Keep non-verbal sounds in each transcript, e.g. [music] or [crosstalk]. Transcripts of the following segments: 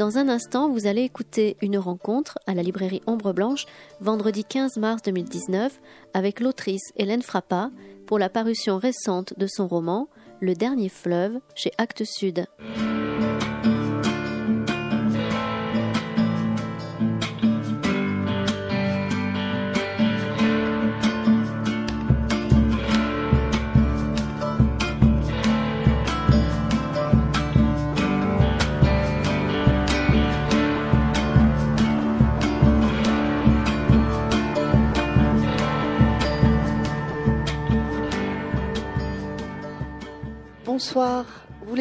Dans un instant, vous allez écouter une rencontre à la librairie Ombre Blanche vendredi 15 mars 2019 avec l'autrice Hélène Frappa pour la parution récente de son roman Le dernier fleuve chez Actes Sud.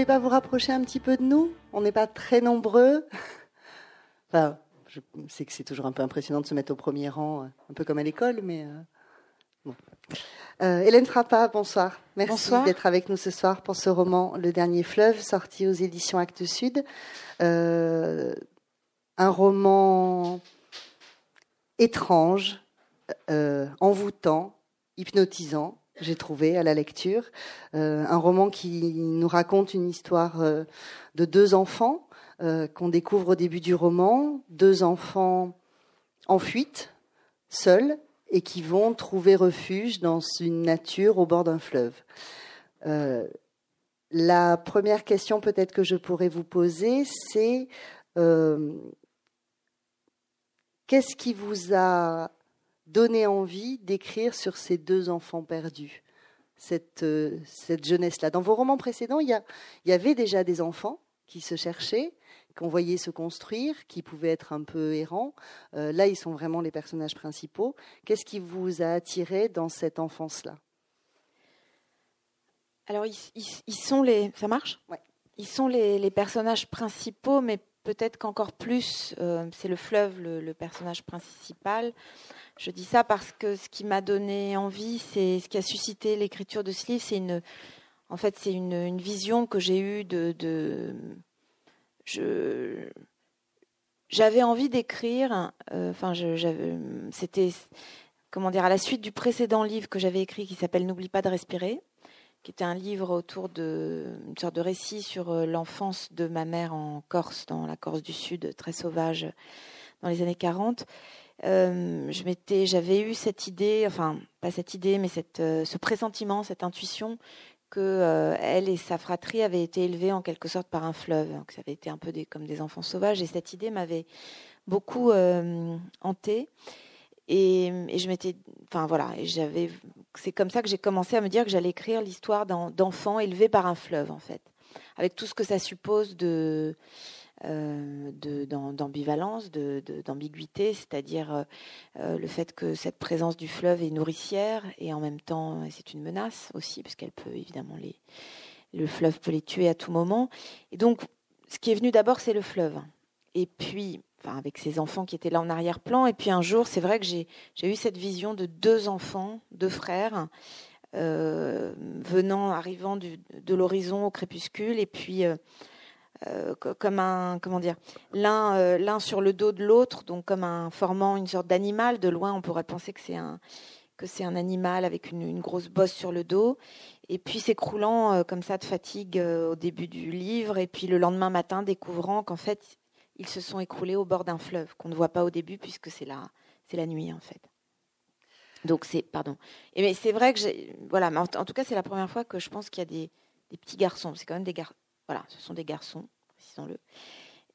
Pas vous rapprocher un petit peu de nous? On n'est pas très nombreux. [laughs] Enfin, je sais que c'est toujours un peu impressionnant de se mettre au premier rang, un peu comme à l'école, mais euh, bon. Euh, Hélène Frappa, bonsoir. Merci d'être avec nous ce soir pour ce roman Le Dernier Fleuve, sorti aux éditions Actes Sud. Euh, un roman étrange, envoûtant, hypnotisant j'ai trouvé à la lecture. Euh, un roman qui nous raconte une histoire euh, de deux enfants euh, qu'on découvre au début du roman, deux enfants en fuite, seuls, et qui vont trouver refuge dans une nature au bord d'un fleuve. la première question peut-être que je pourrais vous poser, c'est qu'est-ce qui vous a donné envie d'écrire sur ces deux enfants perdus, cette, euh, cette jeunesse-là. Dans vos romans précédents, il y, il y avait déjà des enfants qui se cherchaient, qu'on voyait se construire, qui pouvaient être un peu errants. Euh, là, ils sont vraiment les personnages principaux. Qu'est-ce qui vous a attiré dans cette enfance-là? Alors, ils, sont les. Ça marche? Ouais. Ils sont les, les, personnages principaux, mais peut-être qu'encore plus, euh, c'est le fleuve, le, personnage principal. Je dis ça parce que ce qui m'a donné envie, c'est ce qui a suscité l'écriture de ce livre, c'est une, en fait, c'est une, vision que j'ai eue de, je, j'avais envie d'écrire. Euh, c'était, comment dire, à la suite du précédent livre que j'avais écrit qui s'appelle N'oublie pas de respirer, qui était un livre autour de une sorte de récit sur euh, l'enfance de ma mère en Corse, dans la Corse du Sud, très sauvage, dans les années 40. Euh, j'avais eu cette idée, enfin pas cette idée, mais euh, ce pressentiment, cette intuition que euh, elle et sa fratrie avaient été élevées en quelque sorte par un fleuve, que ça avait été un peu comme des enfants sauvages, et cette idée m'avait beaucoup hanté. Et, je m'étais, enfin voilà, j'avais, c'est comme ça que j'ai commencé à me dire que j'allais écrire l'histoire d'enfants élevés par un fleuve en fait, avec tout ce que ça suppose de euh, d'ambivalence, d'ambiguïté, c'est-à-dire euh, euh, le fait que cette présence du fleuve est nourricière et en même temps c'est une menace aussi, puisqu'elle peut évidemment les, le fleuve peut les tuer à tout moment. Et donc, ce qui est venu d'abord, c'est le fleuve. Et puis, enfin, avec ces enfants qui étaient là en arrière-plan. Et puis un jour, c'est vrai que j'ai eu cette vision de deux enfants, deux frères, venant, arrivant de l'horizon au crépuscule, et puis euh, comme un comment dire l'un euh, sur le dos de l'autre donc comme un formant une sorte d'animal. De loin on pourrait penser que c'est un animal avec une, grosse bosse sur le dos. Et puis s'écroulant euh, comme ça de fatigue au début du livre. Et puis le lendemain matin découvrant qu'en fait ils se sont écroulés au bord d'un fleuve qu'on ne voit pas au début puisque c'est la c'est la nuit en fait donc c'est pardon et mais c'est vrai que j'ai voilà mais en, tout cas c'est la première fois que je pense qu'il y a des, des petits garçons c'est quand même des garçons voilà, ce sont des garçons, précisons-le.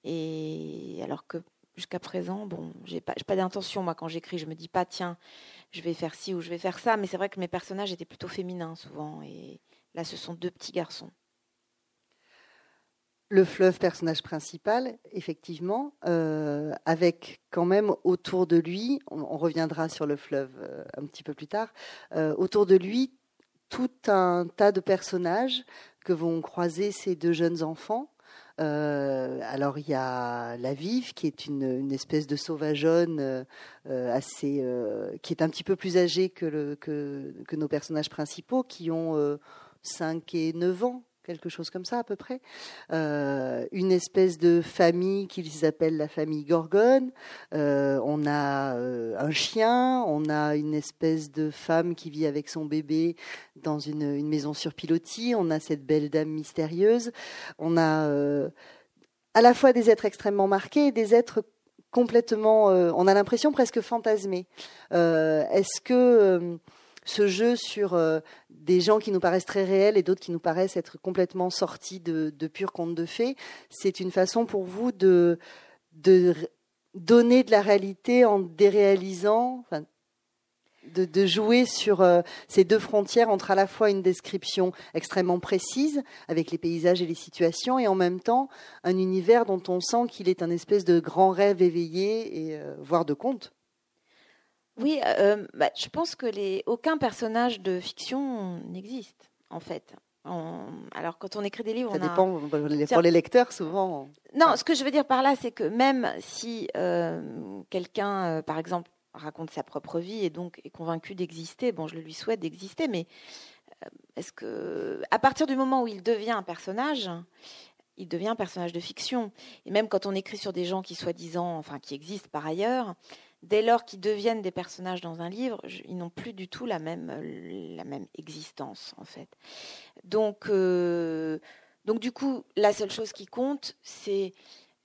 Et alors que jusqu'à présent, bon, j'ai pas, pas d'intention. Moi, quand j'écris, je me dis pas, tiens, je vais faire ci ou je vais faire ça. Mais c'est vrai que mes personnages étaient plutôt féminins souvent. Et là, ce sont deux petits garçons. Le fleuve, personnage principal, effectivement, euh, avec quand même autour de lui, on, reviendra sur le fleuve euh, un petit peu plus tard, euh, autour de lui, tout un tas de personnages que vont croiser ces deux jeunes enfants. Alors il y a la Vive qui est une, espèce de sauvageonne assez, qui est un petit peu plus âgée que, que, nos personnages principaux, qui ont 5 et 9 ans quelque chose comme ça à peu près. Euh, une espèce de famille qu'ils appellent la famille Gorgone. Euh, on a euh, un chien, on a une espèce de femme qui vit avec son bébé dans une, maison sur pilotis, on a cette belle dame mystérieuse, on a à la fois des êtres extrêmement marqués et des êtres complètement, on a l'impression presque fantasmés. Est-ce que ce jeu sur des gens qui nous paraissent très réels et d'autres qui nous paraissent être complètement sortis de, de purs contes de fées, c'est une façon pour vous de, donner de la réalité en déréalisant, de, de, jouer sur euh, ces deux frontières entre à la fois une description extrêmement précise avec les paysages et les situations et en même temps un univers dont on sent qu'il est un espèce de grand rêve éveillé et euh, voire de conte. Oui, euh, bah, je pense que les, aucun personnage de fiction n'existe, en fait. alors, quand on écrit des livres, ça dépend pour les lecteurs souvent. Non, ce que je veux dire par là, c'est que même si euh, quelqu'un, euh, par exemple, raconte sa propre vie et donc est convaincu d'exister, bon, je le lui souhaite d'exister, mais est-ce que, à partir du moment où il devient un personnage, il devient un personnage de fiction. Et même quand on écrit sur des gens qui soi-disant, enfin, qui existent par ailleurs, dès lors qu'ils deviennent des personnages dans un livre, ils n'ont plus du tout la même, la même existence, en fait. Donc, euh, donc, du coup, la seule chose qui compte, c'est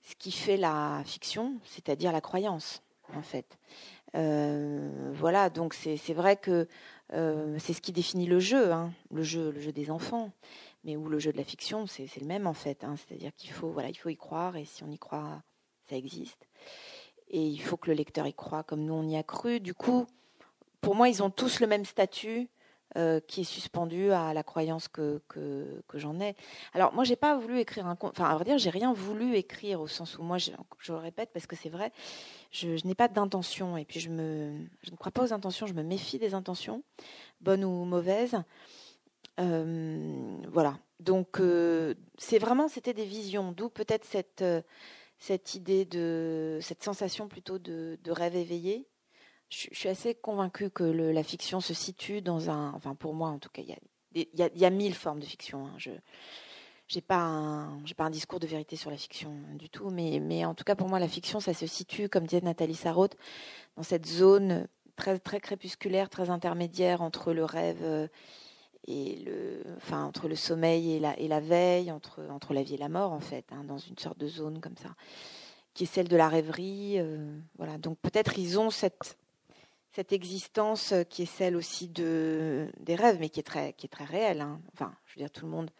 ce qui fait la fiction, c'est-à-dire la croyance, en fait. Euh, voilà, donc c'est vrai que euh, c'est ce qui définit le jeu, hein, le jeu, le jeu des enfants, mais où le jeu de la fiction, c'est le même en fait. Hein, c'est-à-dire qu'il faut, voilà, il faut y croire, et si on y croit, ça existe et il faut que le lecteur y croit comme nous on y a cru. Du coup, pour moi, ils ont tous le même statut euh, qui est suspendu à la croyance que, que, j'en ai. Alors, moi, j'ai pas voulu écrire un. Enfin, à vrai dire, j'ai rien voulu écrire au sens où moi, je, le répète parce que c'est vrai, je, n'ai pas d'intention et puis je, me, je ne crois pas aux intentions, je me méfie des intentions, bonnes ou mauvaises. Euh, voilà. Donc, euh, c'est vraiment, c'était des visions, d'où peut-être cette cette idée de cette sensation plutôt de, rêve éveillé. Je, suis assez convaincue que la fiction se situe dans un, enfin pour moi en tout cas, il y a, y a, mille formes de fiction. Hein. Je j'ai pas un j'ai pas un discours de vérité sur la fiction du tout, mais mais en tout cas pour moi la fiction ça se situe comme disait Nathalie Sarraute dans cette zone très très crépusculaire, très intermédiaire entre le rêve euh, et le, enfin, entre le sommeil et la, et la veille, entre, entre la vie et la mort, en fait, hein, dans une sorte de zone comme ça, qui est celle de la rêverie. Euh, voilà. Donc peut-être ils ont cette, cette existence qui est celle aussi de, des rêves, mais qui est très, qui est très réelle. Hein. Enfin, je veux dire, tout le monde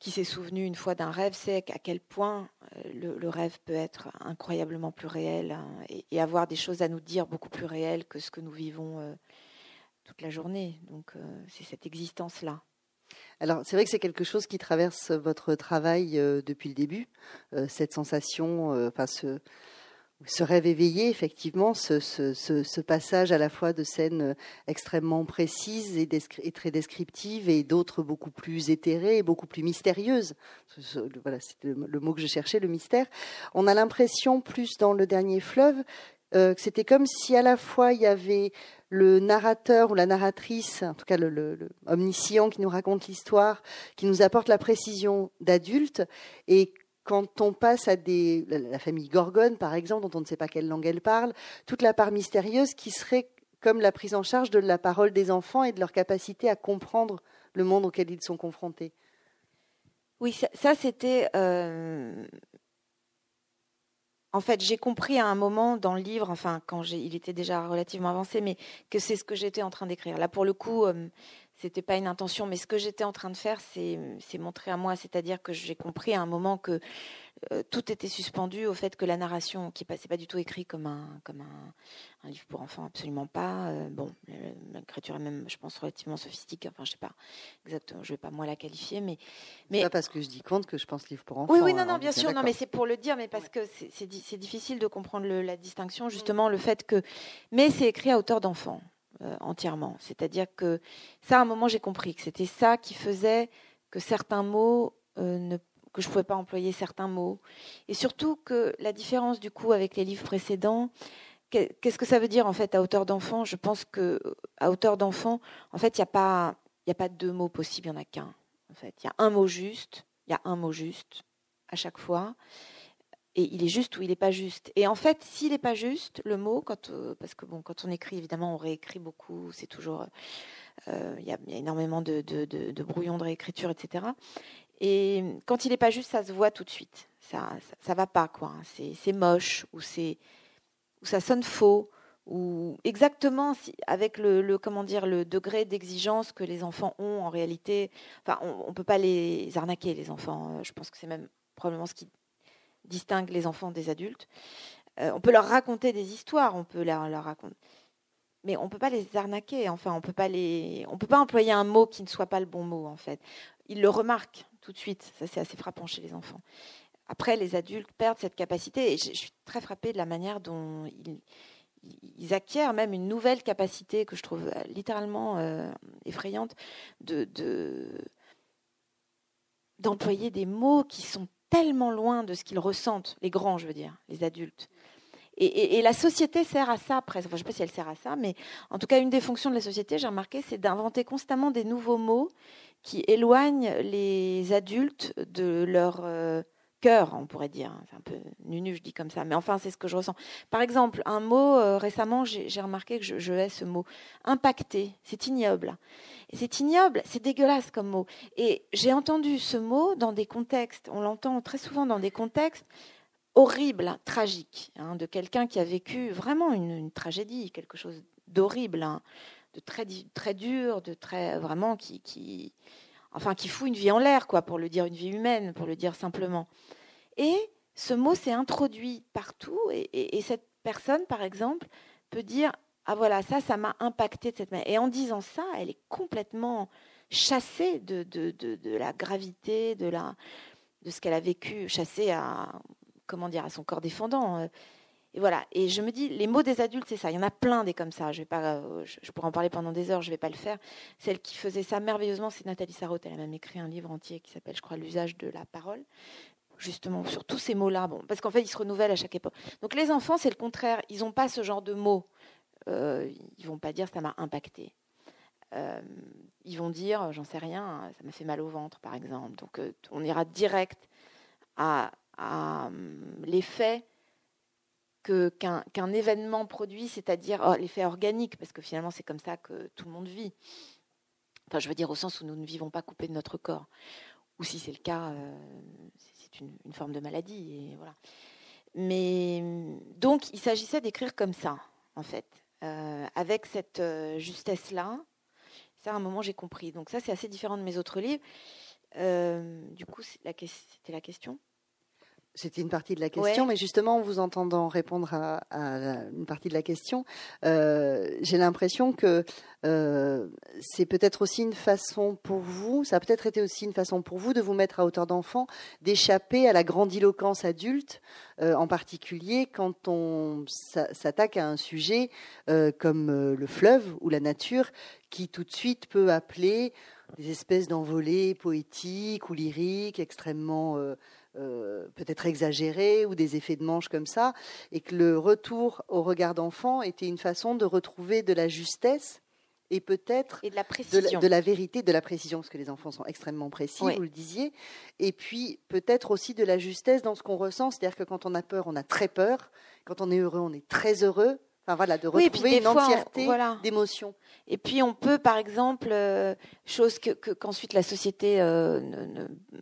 qui s'est souvenu une fois d'un rêve sait à quel point euh, le, rêve peut être incroyablement plus réel hein, et, avoir des choses à nous dire beaucoup plus réelles que ce que nous vivons. Euh, toute la journée. Donc euh, c'est cette existence-là. Alors c'est vrai que c'est quelque chose qui traverse votre travail euh, depuis le début, euh, cette sensation, enfin ce, ce, rêve éveillé, effectivement, ce, ce, ce, passage à la fois de scènes extrêmement précises et, très descriptives et d'autres beaucoup plus éthérées et beaucoup plus mystérieuses. Voilà, c'est le, le, mot que je cherchais, le mystère. On a l'impression, plus dans le dernier fleuve, que c'était comme si à la fois il y avait le narrateur ou la narratrice, en tout cas le, qui nous raconte l'histoire, qui nous apporte la précision d'adulte, et quand on passe à la famille Gorgone par exemple, dont on ne sait pas quelle langue elle parle, toute la part mystérieuse qui serait comme la prise en charge de la parole des enfants et de leur capacité à comprendre le monde auquel ils sont confrontés. Oui, ça, c'était euh, en fait, j'ai compris à un moment dans le livre, enfin, quand il était déjà relativement avancé, mais que c'est ce que j'étais en train d'écrire. Là, pour le coup, euh, c'était pas une intention, mais ce que j'étais en train de faire, c'est montrer à moi, c'est-à-dire que j'ai compris à un moment que euh, tout était suspendu au fait que la narration, qui passait pas du tout écrit comme un comme un, livre pour enfants, absolument pas. Euh, bon, l'écriture est même, je pense, relativement sophistiquée. Enfin, je sais pas exactement, je vais pas moi la qualifier, mais mais pas parce que je dis compte que je pense livre pour enfants. Oui, oui, non, non, bien sûr, non, mais c'est pour le dire, mais parce que c'est difficile de comprendre la distinction, justement, le fait que, mais c'est écrit à hauteur d'enfant. Euh, entièrement. C'est-à-dire que ça, à un moment, j'ai compris que c'était ça qui faisait que certains mots ne que je ne pouvais pas employer certains mots. Et surtout que la différence du coup avec les livres précédents, qu'est-ce que ça veut dire en fait à hauteur d'enfant? Je pense que à hauteur d'enfant, en fait, il n'y a pas a pas deux mots possibles, il n'y en a qu'un. En fait, il y a un mot juste, il y a un mot juste à chaque fois et il est juste ou il n'est pas juste. Et en fait, s'il n'est pas juste, le mot, euh, parce que bon, quand on écrit, évidemment, on réécrit beaucoup, c'est toujours, euh, il y, a énormément de, brouillons de réécriture, etc. Et quand il n'est pas juste, ça se voit tout de suite. Ça, ça, va pas, quoi. C'est moche ou ou ça sonne faux ou exactement avec le, comment dire le degré d'exigence que les enfants ont en réalité. Enfin, on, ne peut pas les arnaquer les enfants. Je pense que c'est même probablement ce qui distingue les enfants des adultes. Euh, on peut leur raconter des histoires, on peut leur, leur raconter, mais on peut pas les arnaquer. Enfin, on peut pas les, on peut pas employer un mot qui ne soit pas le bon mot en fait. Ils le remarquent tout de suite. Ça c'est assez frappant chez les enfants. Après, les adultes perdent cette capacité et je, suis très frappée de la manière dont ils, ils acquièrent même une nouvelle capacité que je trouve euh, littéralement euh, effrayante de, d'employer des mots qui sont tellement loin de ce qu'ils ressentent, les grands, je veux dire, les adultes. Et, la société sert à ça, presque. Enfin, je ne sais pas si elle sert à ça, mais en tout cas, une des fonctions de la société, j'ai remarqué, c'est d'inventer constamment des nouveaux mots qui éloignent les adultes de leur euh, cœur, on pourrait dire. C'est un peu nunu, je dis comme ça, mais enfin, c'est ce que je ressens. Par exemple, un mot, euh, récemment, j'ai remarqué que je, hais ce mot. Impacté, c'est ignoble. C'est ignoble, c'est dégueulasse comme mot. Et j'ai entendu ce mot dans des contextes, on l'entend très souvent dans des contextes horribles, tragiques, hein, de quelqu'un qui a vécu vraiment une, tragédie, quelque chose d'horrible, hein, de très, très dur, de très vraiment qui, enfin, qui fout une vie en l'air, quoi, pour le dire une vie humaine, pour le dire simplement. Et ce mot s'est introduit partout, et cette personne, par exemple, peut dire ah voilà, ça, ça m'a impacté de cette manière. Et en disant ça, elle est complètement chassée de, de, de, la gravité, de, la, de ce qu'elle a vécu, chassée à, comment dire, à son corps défendant. Et voilà. Et je me dis, les mots des adultes, c'est ça. Il y en a plein des comme ça. Je vais pas, euh, je, pourrais en parler pendant des heures. Je vais pas le faire. Celle qui faisait ça merveilleusement, c'est Nathalie Sarraute. Elle a même écrit un livre entier qui s'appelle, je crois, l'usage de la parole justement sur tous ces mots-là, bon, parce qu'en fait, ils se renouvellent à chaque époque. Donc les enfants, c'est le contraire, ils n'ont pas ce genre de mots euh, ils vont pas dire ça m'a impacté. Euh, ils vont dire, j'en sais rien, ça m'a fait mal au ventre, par exemple. Donc, euh, on ira direct à, l'effet qu'un, événement produit, c'est-à-dire oh, l'effet organique, parce que finalement, c'est comme ça que tout le monde vit. Enfin, je veux dire au sens où nous ne vivons pas coupés de notre corps. Ou si c'est le cas, c'est une, forme de maladie. Mais donc, il s'agissait d'écrire comme ça, en fait. Euh, avec cette euh, justesse-là. Ça, à un moment, j'ai compris. Donc ça, c'est assez différent de mes autres livres. Euh, du coup, c'était la question. C'était une partie de la question, mais justement, en vous entendant répondre à, une partie de la question, euh, j'ai l'impression que euh, c'est peut-être aussi une façon pour vous, ça a peut-être été aussi une façon pour vous de vous mettre à hauteur d'enfant, d'échapper à la grandiloquence adulte, euh, en particulier quand on s'attaque à un sujet comme le fleuve ou la nature, qui tout de suite peut appeler des espèces d'envolées poétiques ou lyriques extrêmement euh, peut-être exagéré ou des effets de manche comme ça, et que le retour au regard d'enfant était une façon de retrouver de la justesse et peut-être de, la de, la, vérité, de la précision, parce que les enfants sont extrêmement précis, vous le disiez, et puis peut-être aussi de la justesse dans ce qu'on ressent, c'est-à-dire que quand on a peur, on a très peur, quand on est heureux, on est très heureux, voilà, de retrouver une entièreté d'émotions. Et puis on peut, par exemple, euh, chose que qu'ensuite la société euh,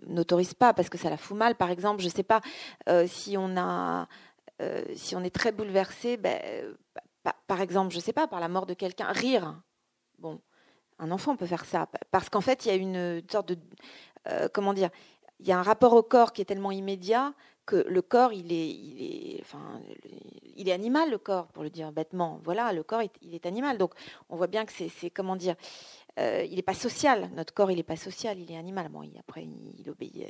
n'autorise pas parce que ça la fout mal. Par exemple, je sais pas euh, si on a, si on est très bouleversé, ben, par exemple, je sais pas, par la mort de quelqu'un, rire. Bon, un enfant peut faire ça parce qu'en fait, il y a une sorte de, comment dire, il y a un rapport au corps qui est tellement immédiat que le corps, il est, il est, enfin, il est animal, le corps, pour le dire bêtement. Voilà, le corps, il est animal. Donc, on voit bien que c'est, comment dire, euh, il n'est pas social. Notre corps, il n'est pas social, il est animal. Bon, après, il, obéit,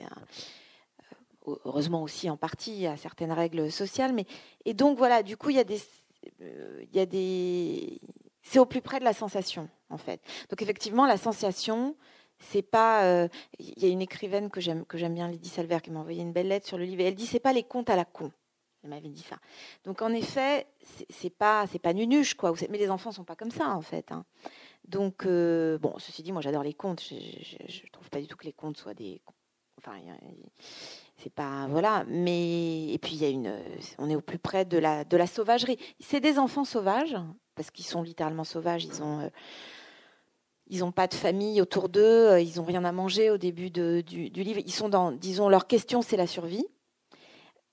euh, heureusement aussi en partie à certaines règles sociales. Mais et donc voilà, du coup, il y a des, euh, il y a des, c'est au plus près de la sensation, en fait. Donc effectivement, la sensation, c'est pas. Euh, il y a une écrivaine que j'aime que j'aime bien, Lydie Salver, qui m'a envoyé une belle lettre sur le livre. Et elle dit c'est pas les contes à la con. Elle m'avait dit ça. Donc en effet, c'est pas c'est pas nunuche quoi. Mais les enfants sont pas comme ça en fait. Hein. Donc, bon, ceci dit, moi j'adore les contes. Je ne trouve pas du tout que les contes soient des. Enfin, c'est pas voilà mais et puis il y a une on est au plus près de la de la sauvagerie c'est des enfants sauvages parce qu'ils sont littéralement sauvages ils ont ils n'ont pas de famille autour d'eux, euh, ils n'ont rien à manger au début du, livre. Ils sont dans, disons, leur question, c'est la survie.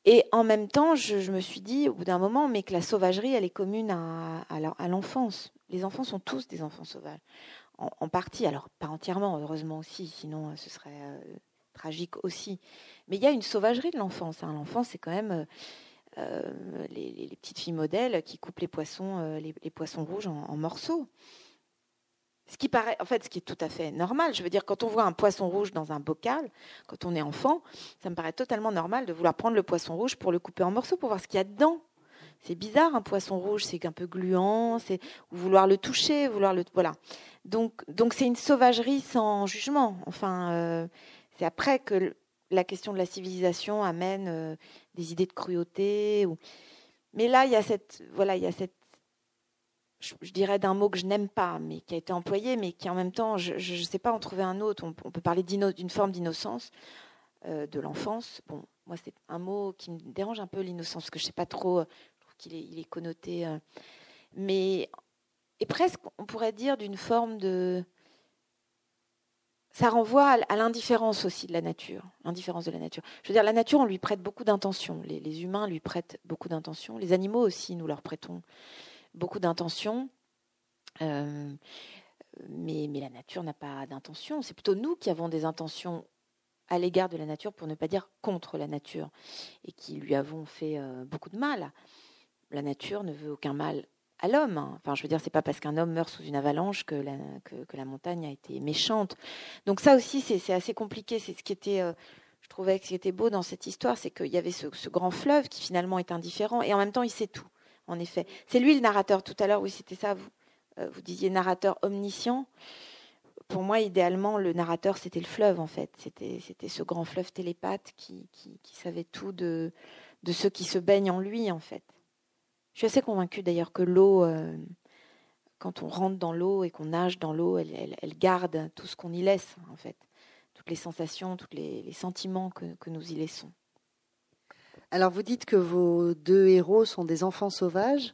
Et en même temps, je, me suis dit, au bout d'un moment, mais que la sauvagerie, elle est commune à, l'enfance. Les enfants sont tous des enfants sauvages, en, partie. Alors, pas entièrement, heureusement aussi, sinon euh, ce serait euh, tragique aussi. Mais il y a une sauvagerie de l'enfance. Hein. L'enfance, c'est quand même les, petites filles modèles qui coupent les poissons, les, poissons rouges en morceaux. Ce qui paraît, en fait, ce qui est tout à fait normal. Je veux dire, quand on voit un poisson rouge dans un bocal, quand on est enfant, ça me paraît totalement normal de vouloir prendre le poisson rouge pour le couper en morceaux pour voir ce qu'il y a dedans. C'est bizarre, un poisson rouge, c'est un peu gluant, c'est vouloir le toucher, vouloir le voilà. Donc, donc c'est une sauvagerie sans jugement. Enfin, euh, c'est après que la question de la civilisation amène euh, des idées de cruauté. Mais là, il y a cette voilà, il y a cette je, dirais d'un mot que je n'aime pas, mais qui a été employé, mais qui en même temps, je ne sais pas en trouver un autre. On, peut parler d'une forme d'innocence euh, de l'enfance. Bon, moi, c'est un mot qui me dérange un peu, l'innocence, parce que je ne sais pas trop, euh, qu'il est, il est connoté. Euh, mais, et presque, on pourrait dire d'une forme de. Ça renvoie à, l'indifférence aussi de la nature, l'indifférence de la nature. Je veux dire, la nature, on lui prête beaucoup d'intention. Les, les, humains lui prêtent beaucoup d'intention. Les animaux aussi, nous leur prêtons beaucoup d'intentions. Euh, mais, la nature n'a pas d'intention. C'est plutôt nous qui avons des intentions à l'égard de la nature, pour ne pas dire contre la nature, et qui lui avons fait euh, beaucoup de mal. La nature ne veut aucun mal à l'homme. Enfin, je veux dire, c'est pas parce qu'un homme meurt sous une avalanche que la, montagne a été méchante. Donc ça aussi, c'est assez compliqué. C'est ce qui était, euh, je trouvais ce qui était beau dans cette histoire, c'est qu'il y avait ce, grand fleuve qui finalement est indifférent, et en même temps, il sait tout en effet. C'est lui le narrateur tout à l'heure, oui, c'était ça. Vous, euh, vous disiez narrateur omniscient. Pour moi, idéalement, le narrateur, c'était le fleuve, en fait. C'était, ce grand fleuve télépathe qui, savait tout de, de ceux qui se baignent en lui, en fait. Je suis assez convaincue d'ailleurs que l'eau, euh, quand on rentre dans l'eau et qu'on nage dans l'eau, elle, garde tout ce qu'on y laisse, en fait. Toutes les sensations, tous les, sentiments que nous y laissons. Alors vous dites que vos deux héros sont des enfants sauvages.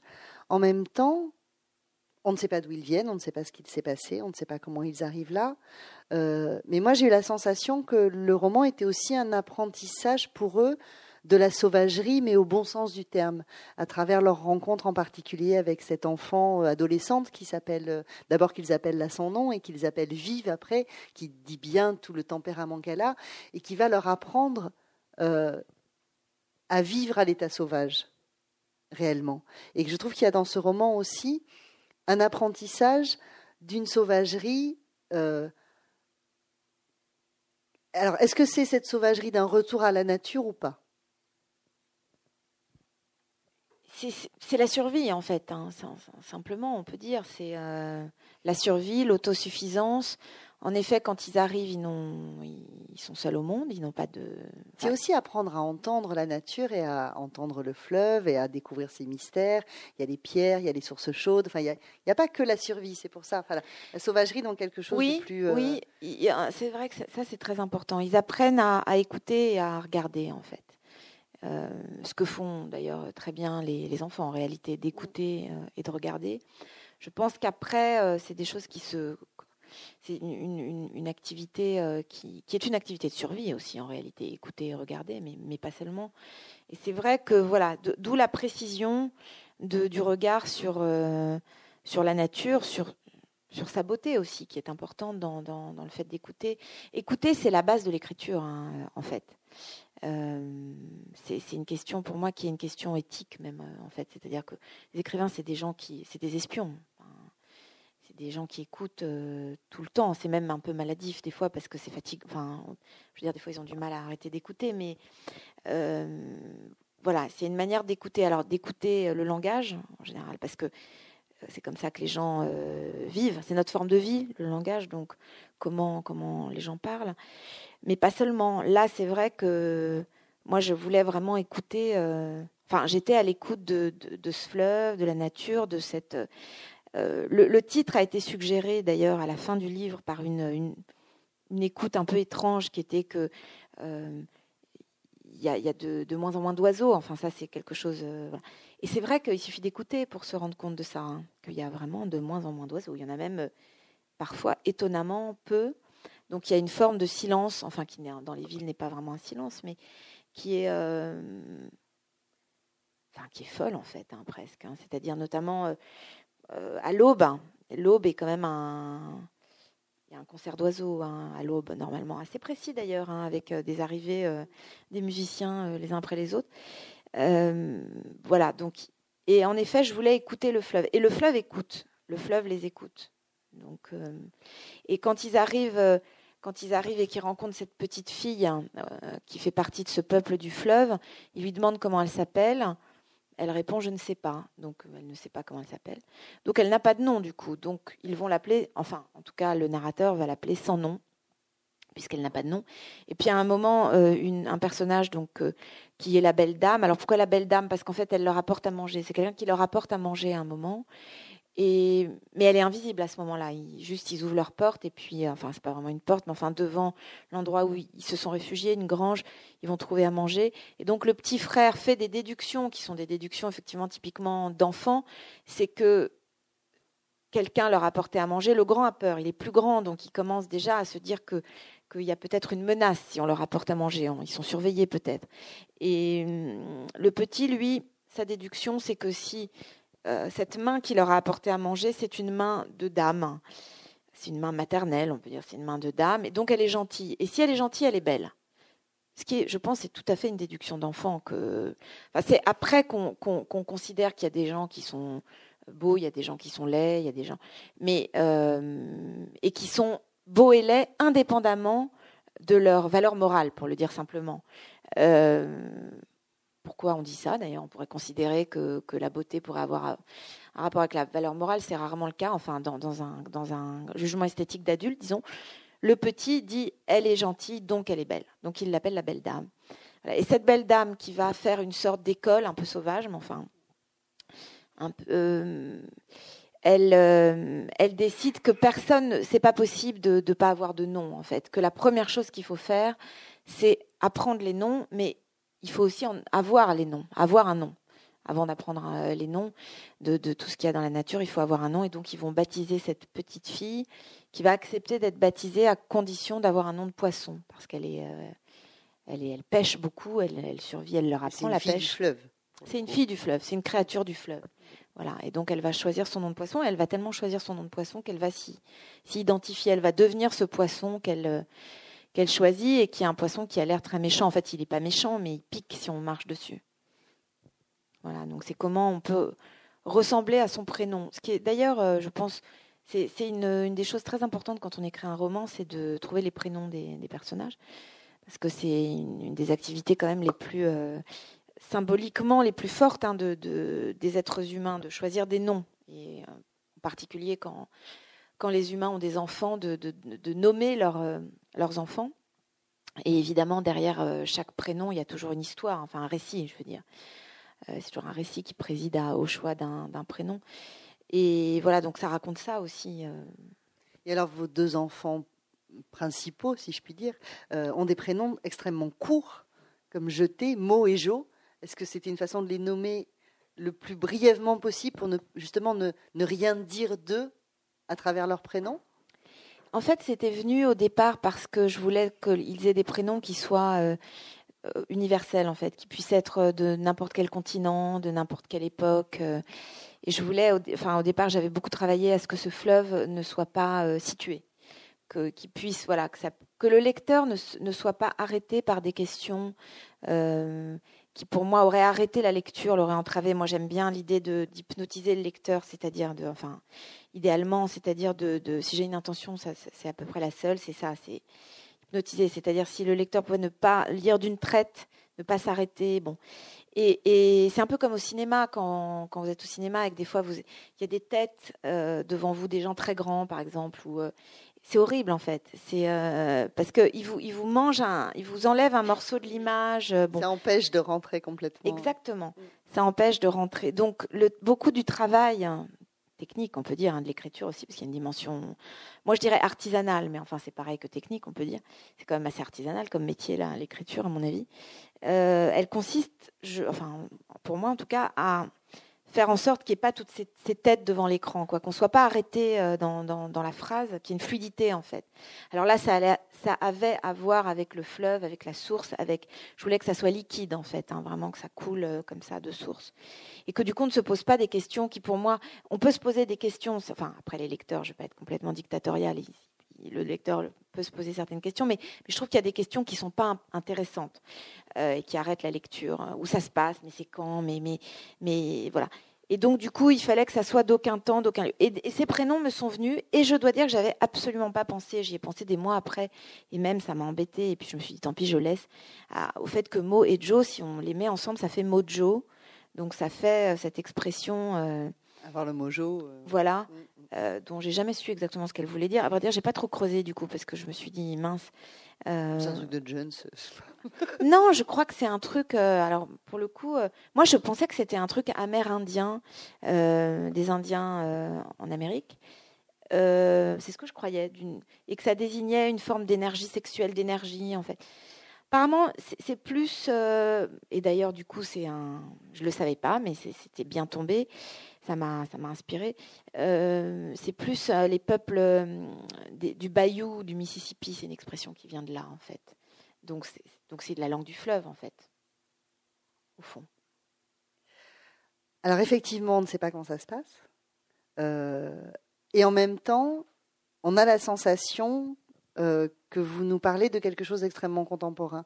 En même temps, on ne sait pas d'où ils viennent, on ne sait pas ce qu'il s'est passé, on ne sait pas comment ils arrivent là. Euh, mais moi, j'ai eu la sensation que le roman était aussi un apprentissage pour eux de la sauvagerie, mais au bon sens du terme, à travers leur rencontre en particulier avec cette enfant euh, adolescente qui s'appelle, euh, d'abord qu'ils appellent là son nom et qu'ils appellent Vive après, qui dit bien tout le tempérament qu'elle a, et qui va leur apprendre à vivre à l'état sauvage, réellement. Et que je trouve qu'il y a dans ce roman aussi un apprentissage d'une sauvagerie. Euh, alors, est-ce que c'est cette sauvagerie d'un retour à la nature ou pas? C'est la survie en fait, hein, simplement on peut dire. C'est euh, la survie, l'autosuffisance. En effet, quand ils arrivent, ils, ils sont seuls au monde, ils n'ont pas de. C'est aussi apprendre à entendre la nature et à entendre le fleuve et à découvrir ses mystères. Il y a les pierres, il y a les sources chaudes. Enfin, il n'y a, pas que la survie, c'est pour ça. Enfin, la, sauvagerie dans quelque chose de plus. Euh, oui, c'est vrai que ça, c'est très important. Ils apprennent à, écouter et à regarder, en fait. Euh, ce que font d'ailleurs très bien les, enfants en réalité, d'écouter euh, et de regarder. Je pense qu'après, c'est des choses qui se c'est une, activité euh, qui, est une activité de survie aussi en réalité, écouter et regarder, mais, pas seulement. Et c'est vrai que voilà, d'où la précision du regard sur, euh, sur la nature, sur, sur sa beauté aussi, qui est importante dans, le fait d'écouter. Écouter, c'est la base de l'écriture, hein, en fait. Euh, c'est une question pour moi qui est une question éthique même en fait c'est-à-dire que les écrivains c'est des gens qui c'est des espions des gens qui écoutent euh, tout le temps. C'est même un peu maladif des fois parce que c'est fatigant. Enfin, je veux dire, des fois ils ont du mal à arrêter d'écouter, mais euh, voilà, c'est une manière d'écouter. Alors d'écouter euh, le langage en général, parce que c'est comme ça que les gens vivent. C'est notre forme de vie, le langage. Donc comment comment les gens parlent, mais pas seulement. Là, c'est vrai que moi, je voulais vraiment écouter. Enfin, j'étais à l'écoute de, ce fleuve, de la nature, de cette le, titre a été suggéré d'ailleurs à la fin du livre par une, une, écoute un peu étrange qui était que il y a, de, moins en moins d'oiseaux. Enfin, ça, c'est quelque chose. Et c'est vrai qu'il suffit d'écouter pour se rendre compte de ça, hein, qu'il y a vraiment de moins en moins d'oiseaux. Il y en a même parfois étonnamment peu. Donc il y a une forme de silence, enfin qui dans les villes n'est pas vraiment un silence, mais qui est, euh, enfin, qui est folle en fait, hein, presque. Hein. C'est-à-dire notamment euh, euh, à l'aube. L'aube est quand même un, y a un concert d'oiseaux hein, à l'aube, normalement assez précis d'ailleurs, avec des arrivées des musiciens les uns après les autres. voilà, donc, et en effet, je voulais écouter le fleuve. Et le fleuve écoute, le fleuve les écoute. Donc, et quand ils arrivent quand ils arrivent et qu'ils rencontrent cette petite fille hein, euh, qui fait partie de ce peuple du fleuve, ils lui demandent comment elle s'appelle. Elle répond je ne sais pas. Donc elle ne sait pas comment elle s'appelle. Donc elle n'a pas de nom du coup. Donc ils vont l'appeler, enfin en tout cas le narrateur va l'appeler sans nom puisqu'elle n'a pas de nom. Et puis à un moment, euh, un personnage donc euh, qui est la belle dame. Alors pourquoi la belle dame? Parce qu'en fait, elle leur apporte à manger. C'est quelqu'un qui leur apporte à manger à un moment. Mais elle est invisible à ce moment-là. juste, ils ouvrent leur porte et puis, euh, enfin, c'est pas vraiment une porte, mais enfin, devant l'endroit où ils se sont réfugiés, une grange, ils vont trouver à manger. Et donc, le petit frère fait des déductions qui sont des déductions effectivement typiquement d'enfants. C'est que quelqu'un leur a apporté à manger. Le grand a peur. Il est plus grand, donc il commence déjà à se dire que qu'il y a peut-être une menace si on leur apporte à manger. Ils sont surveillés peut-être. Et hum, le petit, lui, sa déduction, c'est que si euh, cette main qui leur a apporté à manger, c'est une main de dame. C'est une main maternelle, on peut dire, c'est une main de dame. Et donc elle est gentille. Et si elle est gentille, elle est belle. Ce qui est, je pense, c'est tout à fait une déduction d'enfant. Que... c'est après qu'on considère qu'il y a des gens qui sont beaux, il y a des gens qui sont laids, il y a des gens. Mais, euh, et qui sont beaux et laids indépendamment de leur valeur morale, pour le dire simplement. Euh, pourquoi on dit ça D'ailleurs, on pourrait considérer que, la beauté pourrait avoir un rapport avec la valeur morale. C'est rarement le cas. Enfin, dans, un, dans un jugement esthétique d'adulte, disons, le petit dit elle est gentille, donc elle est belle. Donc il l'appelle la belle dame. Et cette belle dame qui va faire une sorte d'école un peu sauvage, mais enfin, un peu, euh, elle, euh, elle décide que personne, c'est pas possible de ne pas avoir de nom en fait. Que la première chose qu'il faut faire, c'est apprendre les noms, mais il faut aussi avoir les noms, avoir un nom. Avant d'apprendre euh, les noms de, tout ce qu'il y a dans la nature, il faut avoir un nom. Et donc, ils vont baptiser cette petite fille qui va accepter d'être baptisée à condition d'avoir un nom de poisson. Parce qu'elle est, euh, elle, est, elle pêche beaucoup, elle, survit, elle leur apprend la pêche. C'est une fille du fleuve. C'est une fille du fleuve, c'est une créature du fleuve. Voilà. Et donc, elle va choisir son nom de poisson. Elle va tellement choisir son nom de poisson qu'elle va s'y identifier. Elle va devenir ce poisson qu'elle euh, qu'elle choisit et qui est un poisson qui a l'air très méchant. En fait, il n'est pas méchant, mais il pique si on marche dessus. Voilà, donc c'est comment on peut ressembler à son prénom. Ce qui est d'ailleurs, euh, je pense, c'est une, des choses très importantes quand on écrit un roman, c'est de trouver les prénoms des, personnages, parce que c'est une, des activités quand même les plus euh, symboliquement les plus fortes hein, de, des êtres humains, de choisir des noms, et euh, en particulier quand quand les humains ont des enfants, de, nommer euh, leurs enfants. Et évidemment, derrière euh, chaque prénom, il y a toujours une histoire, enfin un récit, je veux dire. Euh, c'est toujours un récit qui préside au choix d'un prénom. Et voilà, donc ça raconte ça aussi. Et alors, vos deux enfants principaux, si je puis dire, ont des prénoms extrêmement courts, comme Jeté, Mo et Jo. Est-ce que c'était une façon de les nommer le plus brièvement possible pour justement ne rien dire d'eux à travers leurs prénoms En fait, c'était venu au départ parce que je voulais qu'ils aient des prénoms qui soient euh, euh, universels, en fait, qui puissent être de n'importe quel continent, de n'importe quelle époque. Euh. et je voulais, enfin, au départ, j'avais beaucoup travaillé à ce que ce fleuve ne soit pas situé, que, qu'il puisse, voilà, que le lecteur ne, ne, soit pas arrêté par des questions qui pour moi aurait arrêté la lecture, l'aurait entravé. Moi, j'aime bien l'idée d'hypnotiser le lecteur, c'est-à-dire de, enfin, idéalement, c'est-à-dire de, de, si j'ai une intention, c'est à peu près la seule, c'est ça, c'est hypnotiser, c'est-à-dire si le lecteur peut ne pas lire d'une traite, ne pas s'arrêter, bon. Et, et c'est un peu comme au cinéma, quand, quand, vous êtes au cinéma et que des fois il y a des têtes euh, devant vous, des gens très grands, par exemple, ou euh, c'est horrible en fait. C'est euh, parce que il vous, il vous mange un, il vous enlève un morceau de l'image. Euh, bon. Ça empêche de rentrer complètement. Exactement. Ça empêche de rentrer. Donc le, beaucoup du travail technique, on peut dire, hein, de l'écriture aussi, parce qu'il y a une dimension, moi je dirais artisanale, mais enfin c'est pareil que technique, on peut dire. C'est quand même assez artisanal comme métier, là, l'écriture, à mon avis. Euh, elle consiste, je, enfin, pour moi en tout cas, à faire en sorte qu'il n'y ait pas toutes ces, têtes devant l'écran, quoi, qu'on soit pas arrêté euh, dans, dans, la phrase, qu'il y ait une fluidité en fait. Alors là, ça, allait, ça avait à voir avec le fleuve, avec la source, avec. Je voulais que ça soit liquide en fait, hein, vraiment que ça coule euh, comme ça de source, et que du coup on ne se pose pas des questions qui, pour moi, on peut se poser des questions. Enfin, après les lecteurs, je vais pas être complètement dictatorial. Le lecteur peut se poser certaines questions, mais, je trouve qu'il y a des questions qui sont pas intéressantes euh, et qui arrêtent la lecture. Où ça se passe, mais c'est quand, mais, mais, mais voilà. Et donc, du coup, il fallait que ça soit d'aucun temps, d'aucun lieu. Et, ces prénoms me sont venus, et je dois dire que j'avais absolument pas pensé. J'y ai pensé des mois après, et même ça m'a embêté. Et puis je me suis dit, tant pis, je laisse. au fait que Mo et Joe, si on les met ensemble, ça fait Mojo. Donc ça fait euh, cette expression. Euh, Avoir le mojo. Voilà. Mm. Euh, dont j'ai jamais su exactement ce qu'elle voulait dire. À vrai dire, j'ai pas trop creusé du coup parce que je me suis dit mince. Euh, c'est un truc de Jones. [laughs] non, je crois que c'est un truc. Euh, alors pour le coup, moi je pensais que c'était un truc amérindien, des Indiens en Amérique. c'est ce que je croyais, et que ça désignait une forme d'énergie sexuelle, d'énergie en fait. Apparemment, c'est plus, et d'ailleurs du coup c'est un, je le savais pas, mais c'était bien tombé ça m'a inspiré. Euh, c'est plus euh, les peuples euh, du Bayou, du Mississippi, c'est une expression qui vient de là en fait. Donc c'est donc c'est de la langue du fleuve en fait, au fond. Alors effectivement, on ne sait pas comment ça se passe, et en même temps, on a la sensation que vous nous parlez de quelque chose d'extrêmement contemporain.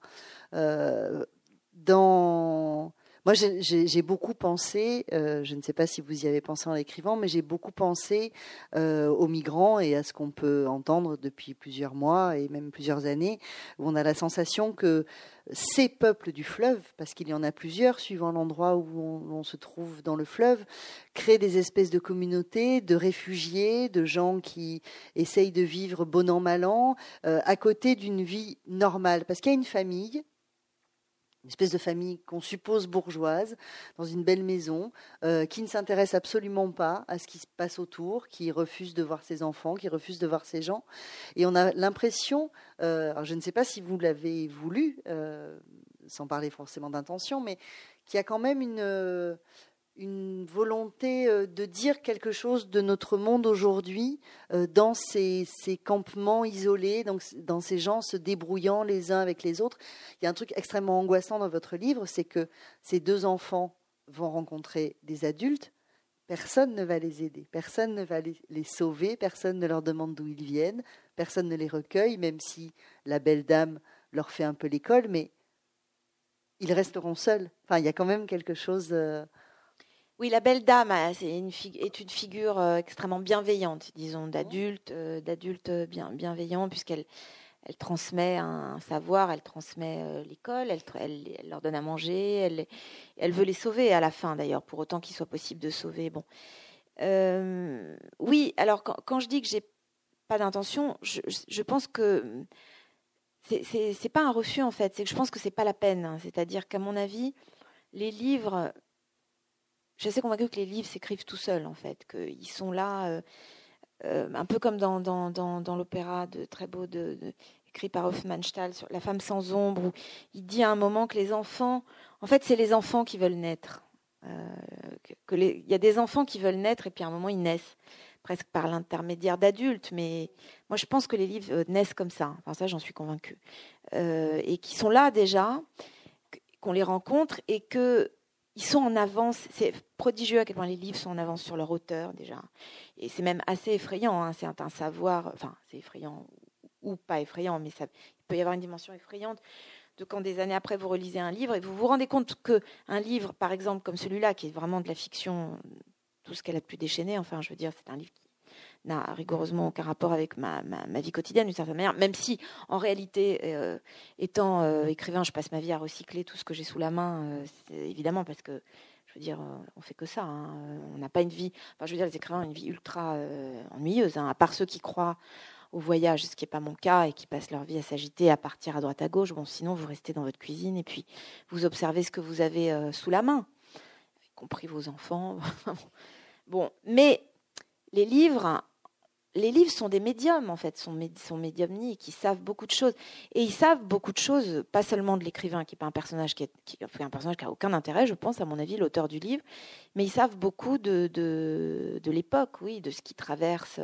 dans moi, j'ai beaucoup pensé, euh, je ne sais pas si vous y avez pensé en l'écrivant, mais j'ai beaucoup pensé euh, aux migrants et à ce qu'on peut entendre depuis plusieurs mois et même plusieurs années, où on a la sensation que ces peuples du fleuve, parce qu'il y en a plusieurs suivant l'endroit où on, se trouve dans le fleuve, créent des espèces de communautés, de réfugiés, de gens qui essayent de vivre bon an mal an, euh, à côté d'une vie normale. Parce qu'il y a une famille une espèce de famille qu'on suppose bourgeoise, dans une belle maison, euh, qui ne s'intéresse absolument pas à ce qui se passe autour, qui refuse de voir ses enfants, qui refuse de voir ses gens. Et on a l'impression, euh, je ne sais pas si vous l'avez voulu, euh, sans parler forcément d'intention, mais qu'il y a quand même une une volonté euh, de dire quelque chose de notre monde aujourd'hui euh, dans ces, campements isolés, donc dans ces gens se débrouillant les uns avec les autres. Il y a un truc extrêmement angoissant dans votre livre, c'est que ces deux enfants vont rencontrer des adultes, personne ne va les aider, personne ne va les, sauver, personne ne leur demande d'où ils viennent, personne ne les recueille, même si la belle dame leur fait un peu l'école, mais ils resteront seuls. Enfin, il y a quand même quelque chose... Euh, oui, la belle dame une est une figure euh, extrêmement bienveillante, disons, d'adulte, euh, d'adulte bien, bienveillant, puisqu'elle elle transmet un, savoir, elle transmet euh, l'école, elle, leur donne à manger, elle, veut les sauver à la fin d'ailleurs, pour autant qu'il soit possible de sauver. Bon, oui. Alors quand, je dis que j'ai pas d'intention, je, je, pense que c'est pas un refus en fait, c'est que je pense que c'est pas la peine. Hein. C'est-à-dire qu'à mon avis, les livres je suis assez convaincue que les livres s'écrivent tout seuls, en fait, qu'ils sont là, euh, euh, un peu comme dans, dans, dans, l'opéra de très beau de, écrit par Hofmannsthal sur La femme sans ombre, où il dit à un moment que les enfants, en fait, c'est les enfants qui veulent naître. Euh, il y a des enfants qui veulent naître et puis à un moment ils naissent presque par l'intermédiaire d'adultes, mais moi je pense que les livres naissent comme ça. Enfin ça j'en suis convaincue et qui sont là déjà, qu'on les rencontre et que ils sont en avance. C'est prodigieux à quel point les livres sont en avance sur leur auteur déjà. Et c'est même assez effrayant. Hein. C'est un, savoir, enfin c'est effrayant ou pas effrayant, mais ça, il peut y avoir une dimension effrayante de quand des années après vous relisez un livre et vous vous rendez compte que un livre, par exemple comme celui-là, qui est vraiment de la fiction, tout ce qu'elle a de plus déchaîné. Enfin, je veux dire, c'est un livre qui n'a rigoureusement aucun rapport avec ma, ma, vie quotidienne d'une certaine manière, même si en réalité, euh, étant euh, écrivain, je passe ma vie à recycler tout ce que j'ai sous la main, euh, évidemment parce que je veux dire, on fait que ça. Hein. On n'a pas une vie. Enfin, je veux dire, les écrivains ont une vie ultra ennuyeuse, hein, à part ceux qui croient au voyage, ce qui n'est pas mon cas, et qui passent leur vie à s'agiter, à partir à droite à gauche. Bon, sinon, vous restez dans votre cuisine et puis vous observez ce que vous avez sous la main, y compris vos enfants. [laughs] bon, mais les livres, les livres sont des médiums, en fait, sont, sont médiumniques, qui savent beaucoup de choses. Et ils savent beaucoup de choses, pas seulement de l'écrivain, qui n'est pas un personnage qui, est, un personnage qui a aucun intérêt, je pense, à mon avis, l'auteur du livre, mais ils savent beaucoup de, de, de l'époque, oui, de ce qui traverse.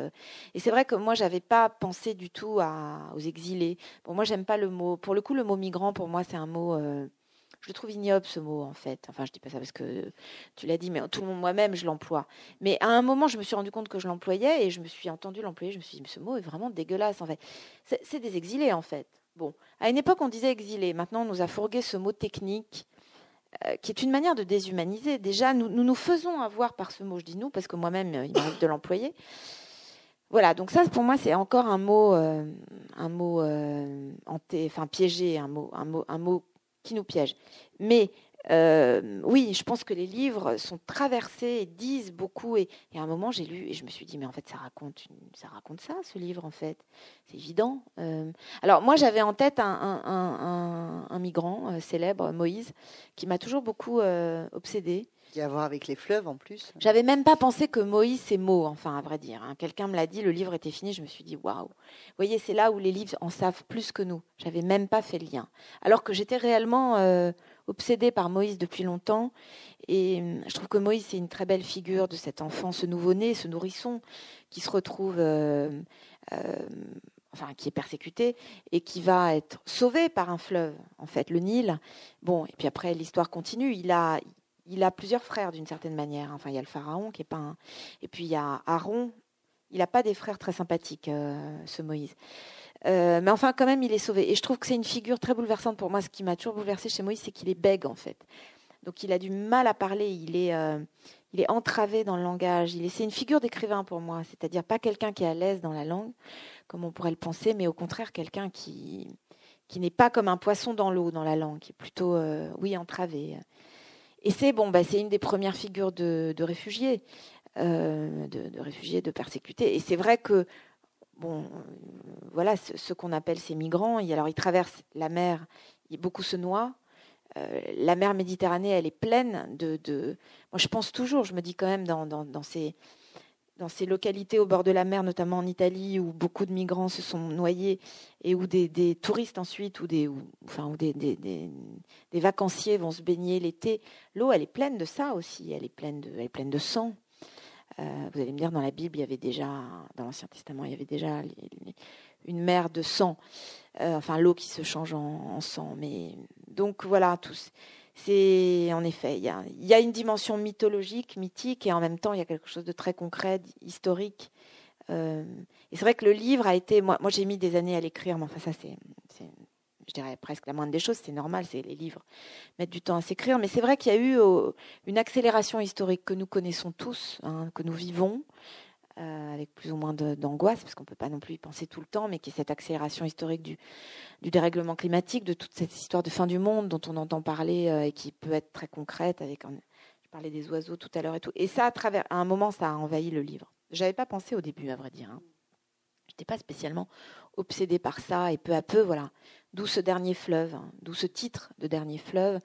Et c'est vrai que moi, j'avais pas pensé du tout aux exilés. Bon, moi, j'aime pas le mot. Pour le coup, le mot migrant, pour moi, c'est un mot. Euh, je trouve ignoble ce mot en fait. Enfin, je dis pas ça parce que tu l'as dit, mais tout le moi-même je l'emploie. Mais à un moment, je me suis rendu compte que je l'employais et je me suis entendu l'employer. Je me suis dit, mais ce mot est vraiment dégueulasse en fait. C'est des exilés en fait. Bon, à une époque, on disait exilés. Maintenant, on nous a fourgué ce mot technique. Euh, qui est une manière de déshumaniser. Déjà, nous, nous, faisons avoir par ce mot, je dis nous, parce que moi-même, il m'arrive de l'employer. Voilà, donc ça, pour moi, c'est encore un mot, euh, un mot euh, piégé, un mot, un mot, un mot qui nous piège. Mais euh, oui, je pense que les livres sont traversés et disent beaucoup. Et, à un moment, j'ai lu et je me suis dit, mais en fait, ça raconte, ça ce livre, en fait. C'est évident. Euh, alors, moi, j'avais en tête un, un, migrant euh, célèbre, Moïse, qui m'a toujours beaucoup obsédé. Qui a à voir avec les fleuves, en plus. J'avais même pas pensé que Moïse, c'est mot, enfin, à vrai dire. Hein. Quelqu'un me l'a dit, le livre était fini. Je me suis dit, waouh. Vous voyez, c'est là où les livres en savent plus que nous. J'avais même pas fait le lien. Alors que j'étais réellement obsédée par Moïse depuis longtemps. Et hum, je trouve que Moïse, c'est une très belle figure de cet enfant, ce nouveau-né, ce nourrisson qui se retrouve, euh, euh, enfin, qui est persécuté et qui va être sauvé par un fleuve, en fait, le Nil. Bon, et puis après, l'histoire continue. Il a, il a plusieurs frères d'une certaine manière. Enfin, il y a le pharaon qui est pas un... Et puis il y a Aaron. Il n'a pas des frères très sympathiques, euh, ce Moïse. Euh, mais enfin, quand même, il est sauvé. Et je trouve que c'est une figure très bouleversante pour moi. Ce qui m'a toujours bouleversé chez Moïse, c'est qu'il est bègue, en fait. Donc, il a du mal à parler. Il est, euh, il est entravé dans le langage. Il est, c'est une figure d'écrivain pour moi. C'est-à-dire pas quelqu'un qui est à l'aise dans la langue, comme on pourrait le penser, mais au contraire, quelqu'un qui, qui n'est pas comme un poisson dans l'eau, dans la langue, qui est plutôt, oui, entravé. Et c'est bon, bah, c'est une des premières figures de, réfugiés, de, de, réfugiés, de persécutés. Et c'est vrai que bon, voilà, ce, qu'on appelle ces migrants. alors, ils traversent la mer, beaucoup se noient. Euh, la mer Méditerranée, elle est pleine de, Moi, je pense toujours, je me dis quand même, dans, ces, dans ces localités au bord de la mer, notamment en Italie, où beaucoup de migrants se sont noyés et où des, touristes ensuite, ou, des, où des, vacanciers vont se baigner l'été, l'eau, elle est pleine de ça aussi, elle est pleine de, elle est pleine de sang. Euh, vous allez me dire, dans la Bible, il y avait déjà, dans l'Ancien Testament, il y avait déjà une mer de sang, euh, enfin l'eau qui se change en, sang. Mais donc voilà, tous. C'est en effet, il y, a, une dimension mythologique, mythique, et en même temps, il y a quelque chose de très concret, historique. Euh, et c'est vrai que le livre a été, moi, j'ai mis des années à l'écrire, mais enfin ça c'est je dirais presque la moindre des choses, c'est normal, c'est les livres mettent du temps à s'écrire, mais c'est vrai qu'il y a eu une accélération historique que nous connaissons tous, hein, que nous vivons, euh, avec plus ou moins d'angoisse, parce qu'on ne peut pas non plus y penser tout le temps, mais qui est cette accélération historique du, du, dérèglement climatique, de toute cette histoire de fin du monde dont on entend parler euh, et qui peut être très concrète. Avec, je parlais des oiseaux tout à l'heure et tout. Et ça, à travers, à un moment, ça a envahi le livre. J'avais pas pensé au début, à vrai dire. Hein. Je n'étais pas spécialement obsédée par ça, et peu à peu, voilà, D'où ce dernier fleuve, hein, d'où ce titre de dernier fleuve,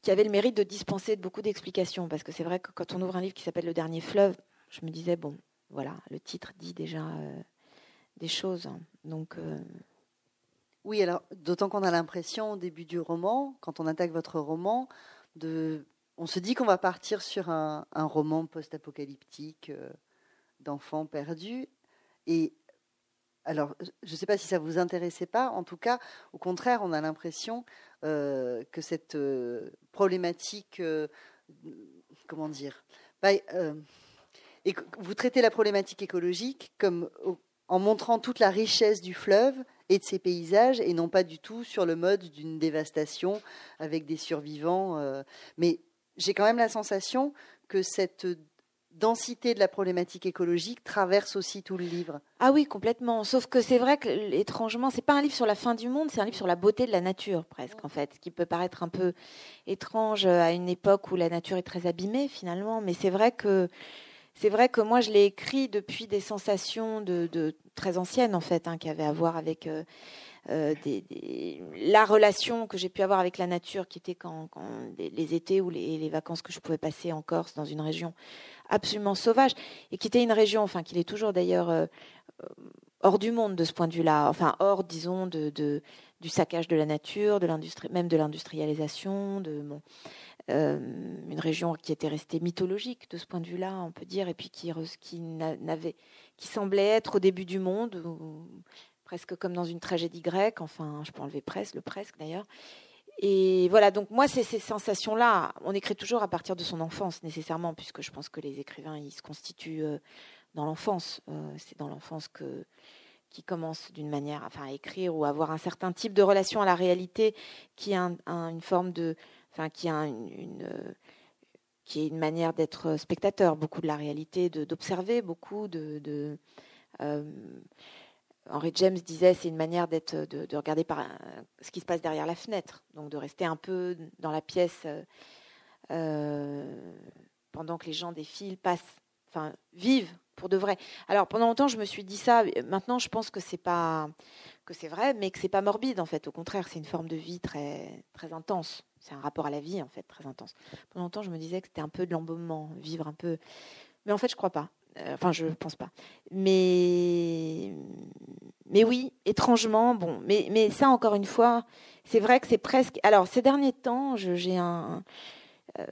qui avait le mérite de dispenser de beaucoup d'explications. Parce que c'est vrai que quand on ouvre un livre qui s'appelle Le dernier fleuve, je me disais, bon, voilà, le titre dit déjà euh, des choses. Donc. Euh, oui, alors, d'autant qu'on a l'impression au début du roman, quand on attaque votre roman, de, on se dit qu'on va partir sur un, roman post-apocalyptique euh, d'enfants perdus. Et alors, je ne sais pas si ça vous intéressait pas. En tout cas, au contraire, on a l'impression que cette problématique, comment dire, bah, et vous traitez la problématique écologique comme en montrant toute la richesse du fleuve et de ses paysages, et non pas du tout sur le mode d'une dévastation avec des survivants. mais j'ai quand même la sensation que cette densité de la problématique écologique traverse aussi tout le livre. Ah oui, complètement. Sauf que c'est vrai que étrangement, c'est pas un livre sur la fin du monde, c'est un livre sur la beauté de la nature presque en fait, ce qui peut paraître un peu étrange à une époque où la nature est très abîmée finalement, mais c'est vrai que c'est vrai que moi je l'ai écrit depuis des sensations de, très anciennes en fait, hein, qui avaient à voir avec euh, la relation que j'ai pu avoir avec la nature, qui était quand, les, étés ou les, vacances que je pouvais passer en Corse, dans une région absolument sauvage, et qui était une région, enfin, qu'il est toujours d'ailleurs hors du monde de ce point de vue-là, enfin hors, disons, du saccage de la nature, de l'industrie, même de l'industrialisation, de euh, une région qui était restée mythologique de ce point de vue-là, on peut dire, et puis qui, qui n'avait, qui semblait être au début du monde, presque comme dans une tragédie grecque. Enfin, je peux enlever presque, le presque d'ailleurs. Et voilà, donc moi, c'est ces sensations-là. On écrit toujours à partir de son enfance, nécessairement, puisque je pense que les écrivains, ils se constituent euh, dans l'enfance. Euh, c'est dans l'enfance que qui commence d'une manière, enfin, à écrire ou à avoir un certain type de relation à la réalité, qui a une forme de, enfin, qui a une, euh, qui est une manière d'être spectateur, beaucoup de la réalité, d'observer beaucoup de. de euh, Henry James disait c'est une manière d'être, de, regarder par ce qui se passe derrière la fenêtre, donc de rester un peu dans la pièce pendant que les gens défilent, passent, enfin vivent pour de vrai. Alors pendant longtemps, je me suis dit ça. Maintenant, je pense que c'est pas que c'est vrai, mais que c'est pas morbide en fait. Au contraire, c'est une forme de vie très très intense. C'est un rapport à la vie en fait très intense. Pendant longtemps, je me disais que c'était un peu de l'embaumement, vivre un peu. Mais en fait, je crois pas. Euh, enfin, je pense pas. Mais mais oui, étrangement, bon. Mais mais ça encore une fois, c'est vrai que c'est presque. Alors ces derniers temps, j'ai un euh,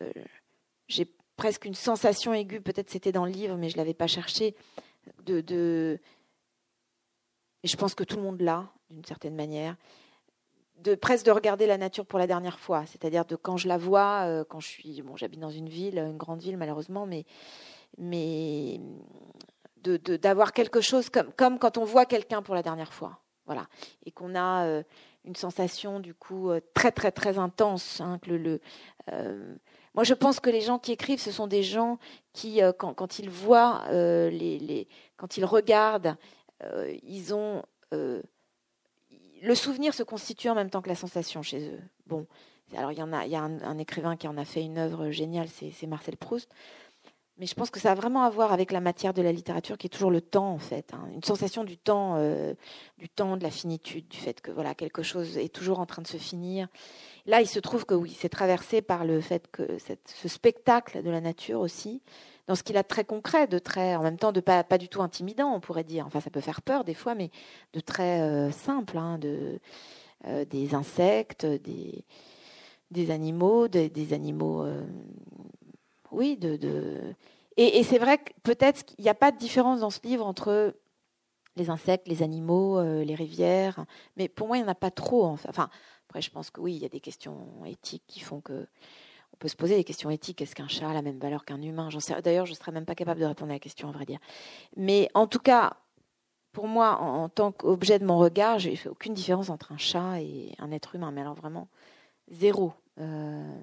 j'ai presque une sensation aiguë, peut-être c'était dans le livre, mais je l'avais pas cherché, de, de, et je pense que tout le monde l'a, d'une certaine manière, de presque de regarder la nature pour la dernière fois, c'est-à-dire de quand je la vois, euh, quand je suis, bon, j'habite dans une ville, une grande ville malheureusement, mais, mais de, d'avoir quelque chose comme, comme quand on voit quelqu'un pour la dernière fois, voilà, et qu'on a euh, une sensation du coup euh, très très très intense, hein, que le, moi, je pense que les gens qui écrivent, ce sont des gens qui, euh, quand, ils voient, euh, les, quand ils regardent, ils ont le souvenir se constitue en même temps que la sensation chez eux. Bon, alors il y en a, il y a un, écrivain qui en a fait une œuvre géniale, c'est Marcel Proust. Mais je pense que ça a vraiment à voir avec la matière de la littérature, qui est toujours le temps, en fait, hein. une sensation du temps, du temps, de la finitude, du fait que voilà quelque chose est toujours en train de se finir. Là, il se trouve que oui, c'est traversé par le fait que ce spectacle de la nature aussi, dans ce qu'il a de très concret, de très, en même temps, de pas, du tout intimidant, on pourrait dire. Enfin, ça peut faire peur des fois, mais de très euh, simple, hein, euh, des insectes, des, animaux, des, animaux, euh, oui, de, et c'est vrai que peut-être qu'il n'y a pas de différence dans ce livre entre les insectes, les animaux, les rivières, mais pour moi, il n'y en a pas trop. Enfin, après, je pense que oui, il y a des questions éthiques qui font que on peut se poser des questions éthiques. Est-ce qu'un chat a la même valeur qu'un humain? D'ailleurs, je ne serais même pas capable de répondre à la question, à vrai dire. Mais en tout cas, pour moi, en, tant qu'objet de mon regard, je n'ai fait aucune différence entre un chat et un être humain. Mais alors vraiment, zéro. Euh,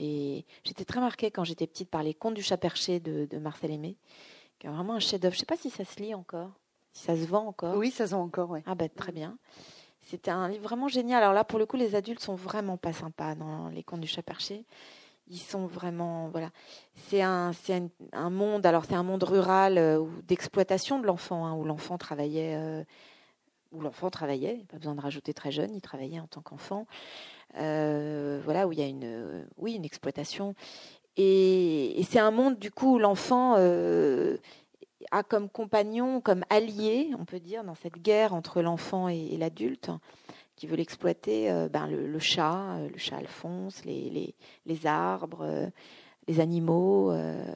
et j'étais très marquée quand j'étais petite par les contes du chat perché de, Marcel Aimé, qui est vraiment un chef-d'œuvre. Je ne sais pas si ça se lit encore, si ça se vend encore. Oui, ça se vend encore, oui. Ah ben, très bien. C'était un livre vraiment génial. Alors là, pour le coup, les adultes sont vraiment pas sympas dans les contes du chat perché. Ils sont vraiment, voilà. C'est un, c'est un, monde. Alors c'est un monde rural euh, d'exploitation de l'enfant, hein, où l'enfant travaillait, euh, où l'enfant travaillait. Pas besoin de rajouter très jeune, il travaillait en tant qu'enfant. Euh, voilà, où il y a une, oui, une exploitation. Et c'est un monde du coup où l'enfant a comme compagnon, comme allié, on peut dire, dans cette guerre entre l'enfant et, l'adulte, qui veut l'exploiter, euh, ben, le, chat, euh, le chat Alphonse, les, les, arbres, euh, les animaux,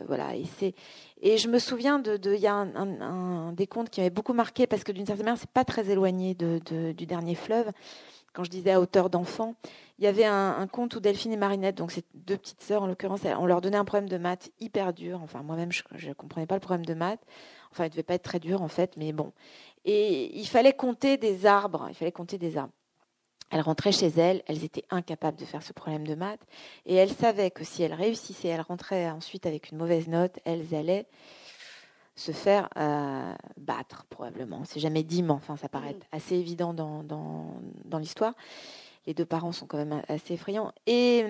voilà. Et c'est et je me souviens de, il y a un, des contes qui m'avait beaucoup marqué parce que d'une certaine manière, c'est pas très éloigné de, du dernier fleuve. Quand je disais à hauteur d'enfant, il y avait un, conte où Delphine et Marinette, donc ces deux petites sœurs en l'occurrence, on leur donnait un problème de maths hyper dur. Enfin, moi-même, je ne comprenais pas le problème de maths. Enfin, il devait pas être très dur en fait, mais bon. Et il fallait compter des arbres. Il fallait compter des arbres. Elles rentraient chez elles, elles étaient incapables de faire ce problème de maths, et elles savaient que si elles réussissaient, elles rentraient ensuite avec une mauvaise note, elles allaient se faire euh, battre probablement. C'est jamais dit, mais enfin, ça paraît mm. assez évident dans, dans, dans l'histoire les deux parents sont quand même assez effrayants. Et,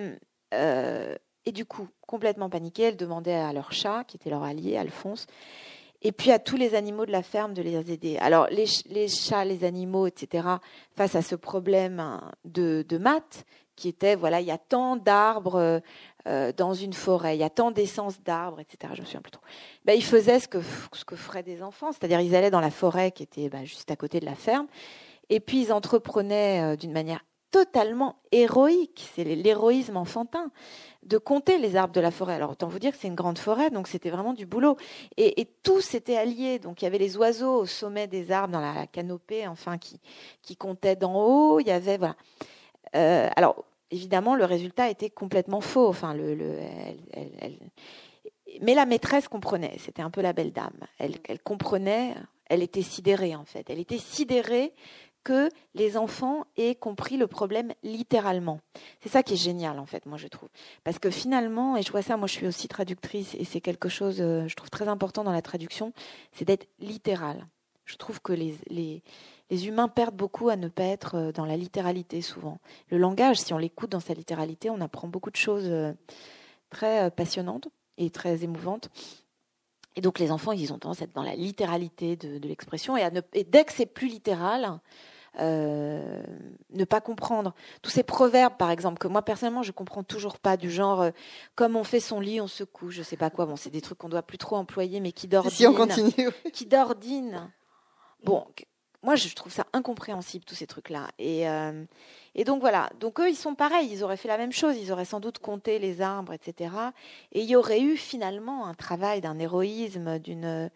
euh, et du coup, complètement paniquées, elles demandaient à leur chat, qui était leur allié, Alphonse, et puis à tous les animaux de la ferme de les aider. Alors les, les chats, les animaux, etc., face à ce problème hein, de, de maths, qui était, voilà, il y a tant d'arbres euh, dans une forêt, il y a tant d'essence d'arbres, etc., je me souviens plus trop. Ben, ils faisaient ce que, ce que feraient des enfants, c'est-à-dire ils allaient dans la forêt qui était ben, juste à côté de la ferme, et puis ils entreprenaient euh, d'une manière totalement héroïque, c'est l'héroïsme enfantin, de compter les arbres de la forêt. Alors autant vous dire que c'est une grande forêt, donc c'était vraiment du boulot. Et, tous étaient alliés. Donc il y avait les oiseaux au sommet des arbres, dans la, canopée, enfin, qui, qui comptaient d'en haut. Il y avait, voilà. Euh, alors évidemment, le résultat était complètement faux. Enfin, le, le elle, Mais la maîtresse comprenait. C'était un peu la belle dame. Elle, elle comprenait. Elle était sidérée en fait. Elle était sidérée que les enfants aient compris le problème littéralement. C'est ça qui est génial, en fait, moi, je trouve. Parce que finalement, et je vois ça, moi, je suis aussi traductrice, et c'est quelque chose, euh, je trouve, très important dans la traduction, c'est d'être littéral. Je trouve que les, les, les, humains perdent beaucoup à ne pas être euh, dans la littéralité, souvent. Le langage, si on l'écoute dans sa littéralité, on apprend beaucoup de choses euh, très passionnantes et très émouvantes. Et donc les enfants, ils ont tendance à être dans la littéralité de, de l'expression, et, et dès que c'est plus littéral, euh, ne pas comprendre. Tous ces proverbes, par exemple, que moi personnellement je comprends toujours pas, du genre euh, comme on fait son lit, on se couche, je sais pas quoi. Bon, c'est des trucs qu'on doit plus trop employer, mais qui d'ordine. Si on continue. Qui d'ordine. Bon, moi je trouve ça incompréhensible tous ces trucs-là. Et, euh, et donc voilà. Donc eux, ils sont pareils. Ils auraient fait la même chose. Ils auraient sans doute compté les arbres, etc. Et il y aurait eu finalement un travail d'un héroïsme, d'une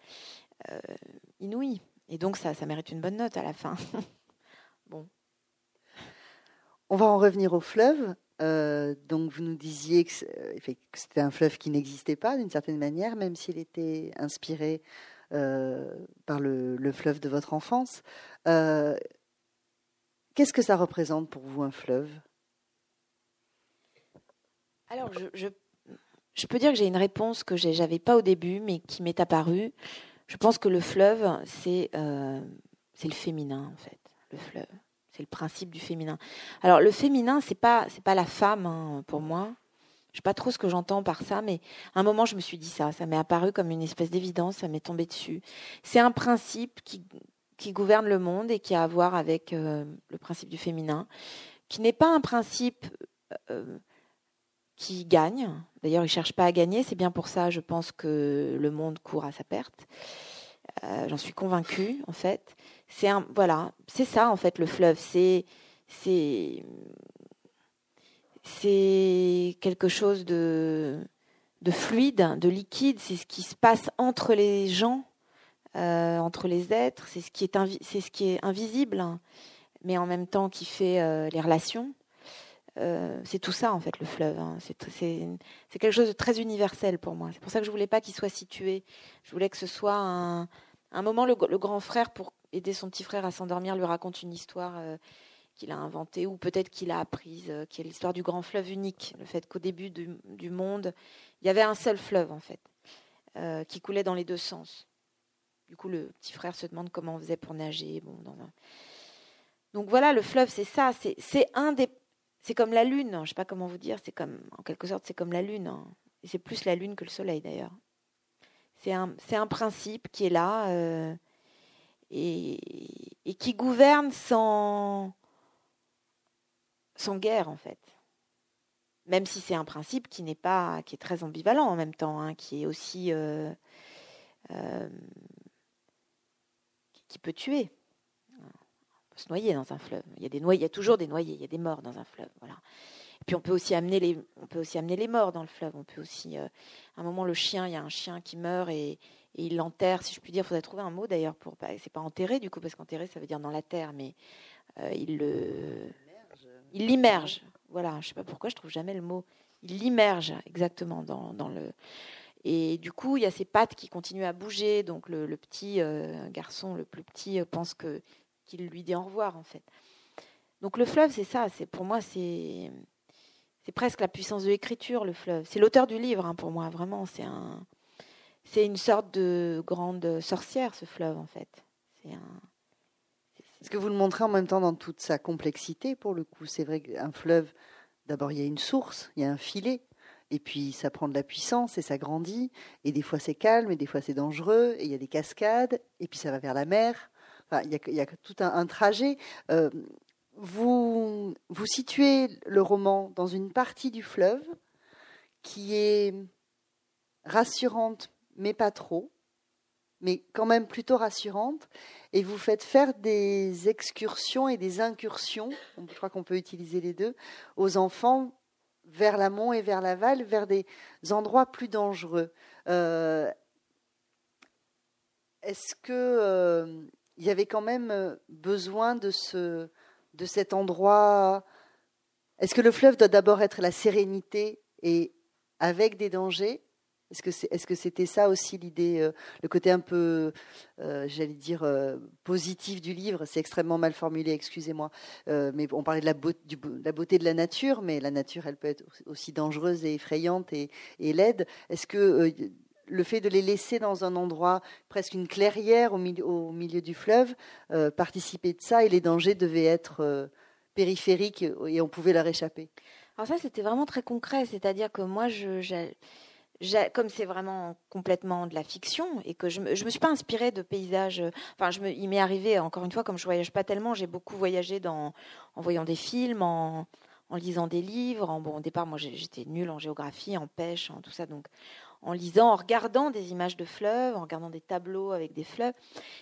inouïe. Et donc ça, ça mérite une bonne note à la fin. [laughs] Bon. On va en revenir au fleuve. Euh, donc vous nous disiez euh, que c'était un fleuve qui n'existait pas d'une certaine manière, même s'il était inspiré euh, par le, fleuve de votre enfance. Qu'est-ce que ça représente pour vous un fleuve? Alors je, peux dire que j'ai une réponse que j'avais pas au début, mais qui m'est apparue. Je pense que le fleuve, c'est c'est le féminin en fait le fleuve. C'est le principe du féminin. Alors le féminin, c'est pas pas la femme hein, pour moi. Je sais pas trop ce que j'entends par ça, mais à un moment je me suis dit ça. Ça m'est apparu comme une espèce d'évidence. Ça m'est tombé dessus. C'est un principe qui qui gouverne le monde et qui a à voir avec euh, le principe du féminin, qui n'est pas un principe euh, qui gagne. D'ailleurs, il cherche pas à gagner. C'est bien pour ça, je pense que le monde court à sa perte. Euh, j'en suis convaincue, en fait c'est voilà, c'est ça en fait le fleuve, c'est c'est quelque chose de de fluide, de liquide, c'est ce qui se passe entre les gens, euh, entre les êtres, c'est ce qui est c'est ce qui est invisible, mais en même temps qui fait euh, les relations. Euh, c'est tout ça en fait le fleuve. Hein. C'est quelque chose de très universel pour moi. C'est pour ça que je voulais pas qu'il soit situé. Je voulais que ce soit un, un moment le, grand frère pour aider son petit frère à s'endormir, lui raconte une histoire qu'il a inventée ou peut-être qu'il a apprise, euh, qui est l'histoire du grand fleuve unique. Le fait qu'au début du, monde, il y avait un seul fleuve en fait, euh, qui coulait dans les deux sens. Du coup, le petit frère se demande comment on faisait pour nager. Bon, Donc voilà, le fleuve, c'est ça. C'est un des. C'est comme la lune. Je ne sais pas comment vous dire. C'est comme, en quelque sorte, c'est comme la lune. Hein. Et c'est plus la lune que le soleil d'ailleurs. C'est un, un, principe qui est là et, et qui gouverne sans, sans guerre en fait. Même si c'est un principe qui n'est pas, qui est très ambivalent en même temps, hein, qui est aussi, euh, euh, qui peut tuer. On peut se noyer dans un fleuve. Il y a des noyés, il y a toujours des noyés, il y a des morts dans un fleuve. Voilà. Et puis on peut aussi amener les, on peut aussi amener les morts dans le fleuve. On peut aussi, euh, à un moment, le chien, il y a un chien qui meurt et, il l'enterre, si je puis dire. Il faudrait trouver un mot d'ailleurs pour. Bah, c'est pas enterré du coup, parce qu'enterrer ça veut dire dans la terre, mais il le. Il l'immerge. Voilà, je sais pas pourquoi je trouve jamais le mot. Il l'immerge exactement dans, dans, le. Et du coup, il y a ses pattes qui continuent à bouger. Donc le, petit euh, garçon, le plus petit, euh, pense que qu'il lui dit au revoir en fait. Donc le fleuve, c'est ça. C'est pour moi, c'est c'est presque la puissance de l'écriture, le fleuve. C'est l'auteur du livre hein, pour moi, vraiment. C'est un c'est une sorte de grande sorcière, ce fleuve, en fait. C'est un. Est-ce que vous le montrez en même temps dans toute sa complexité, pour le coup? C'est vrai qu'un fleuve, d'abord, il y a une source, il y a un filet, et puis ça prend de la puissance et ça grandit, et des fois c'est calme, et des fois c'est dangereux, et il y a des cascades, et puis ça va vers la mer. Enfin, il, y a, tout un, trajet. Euh, vous, vous situez le roman dans une partie du fleuve qui est rassurante, mais pas trop, mais quand même plutôt rassurante, et vous faites faire des excursions et des incursions, je crois qu'on peut utiliser les deux, aux enfants vers l'amont et vers l'aval, vers des endroits plus dangereux. Euh, est-ce que euh, il y avait quand même besoin de ce de cet endroit? Est-ce que le fleuve doit d'abord être la sérénité et avec des dangers? Est-ce que c'était ça aussi l'idée, euh, le côté un peu, euh, j'allais dire euh, positif du livre? C'est extrêmement mal formulé, excusez-moi. mais on parlait de la, beauté de la nature, mais la nature, elle peut être aussi dangereuse et effrayante et, laide. Est-ce que le fait de les laisser dans un endroit presque une clairière au milieu, du fleuve participait de ça et les dangers devaient être périphériques et on pouvait leur échapper? Alors ça, c'était vraiment très concret, c'est-à-dire que moi, je, comme c'est vraiment complètement de la fiction et que je je me suis pas inspirée de paysages. Enfin, je me, il m'est arrivé encore une fois, comme je voyage pas tellement, j'ai beaucoup voyagé en voyant des films, en, en lisant des livres. En, bon, au départ, moi, j'étais nulle en géographie, en pêche, en tout ça. Donc, en lisant, en regardant des images de fleuves, en regardant des tableaux avec des fleuves.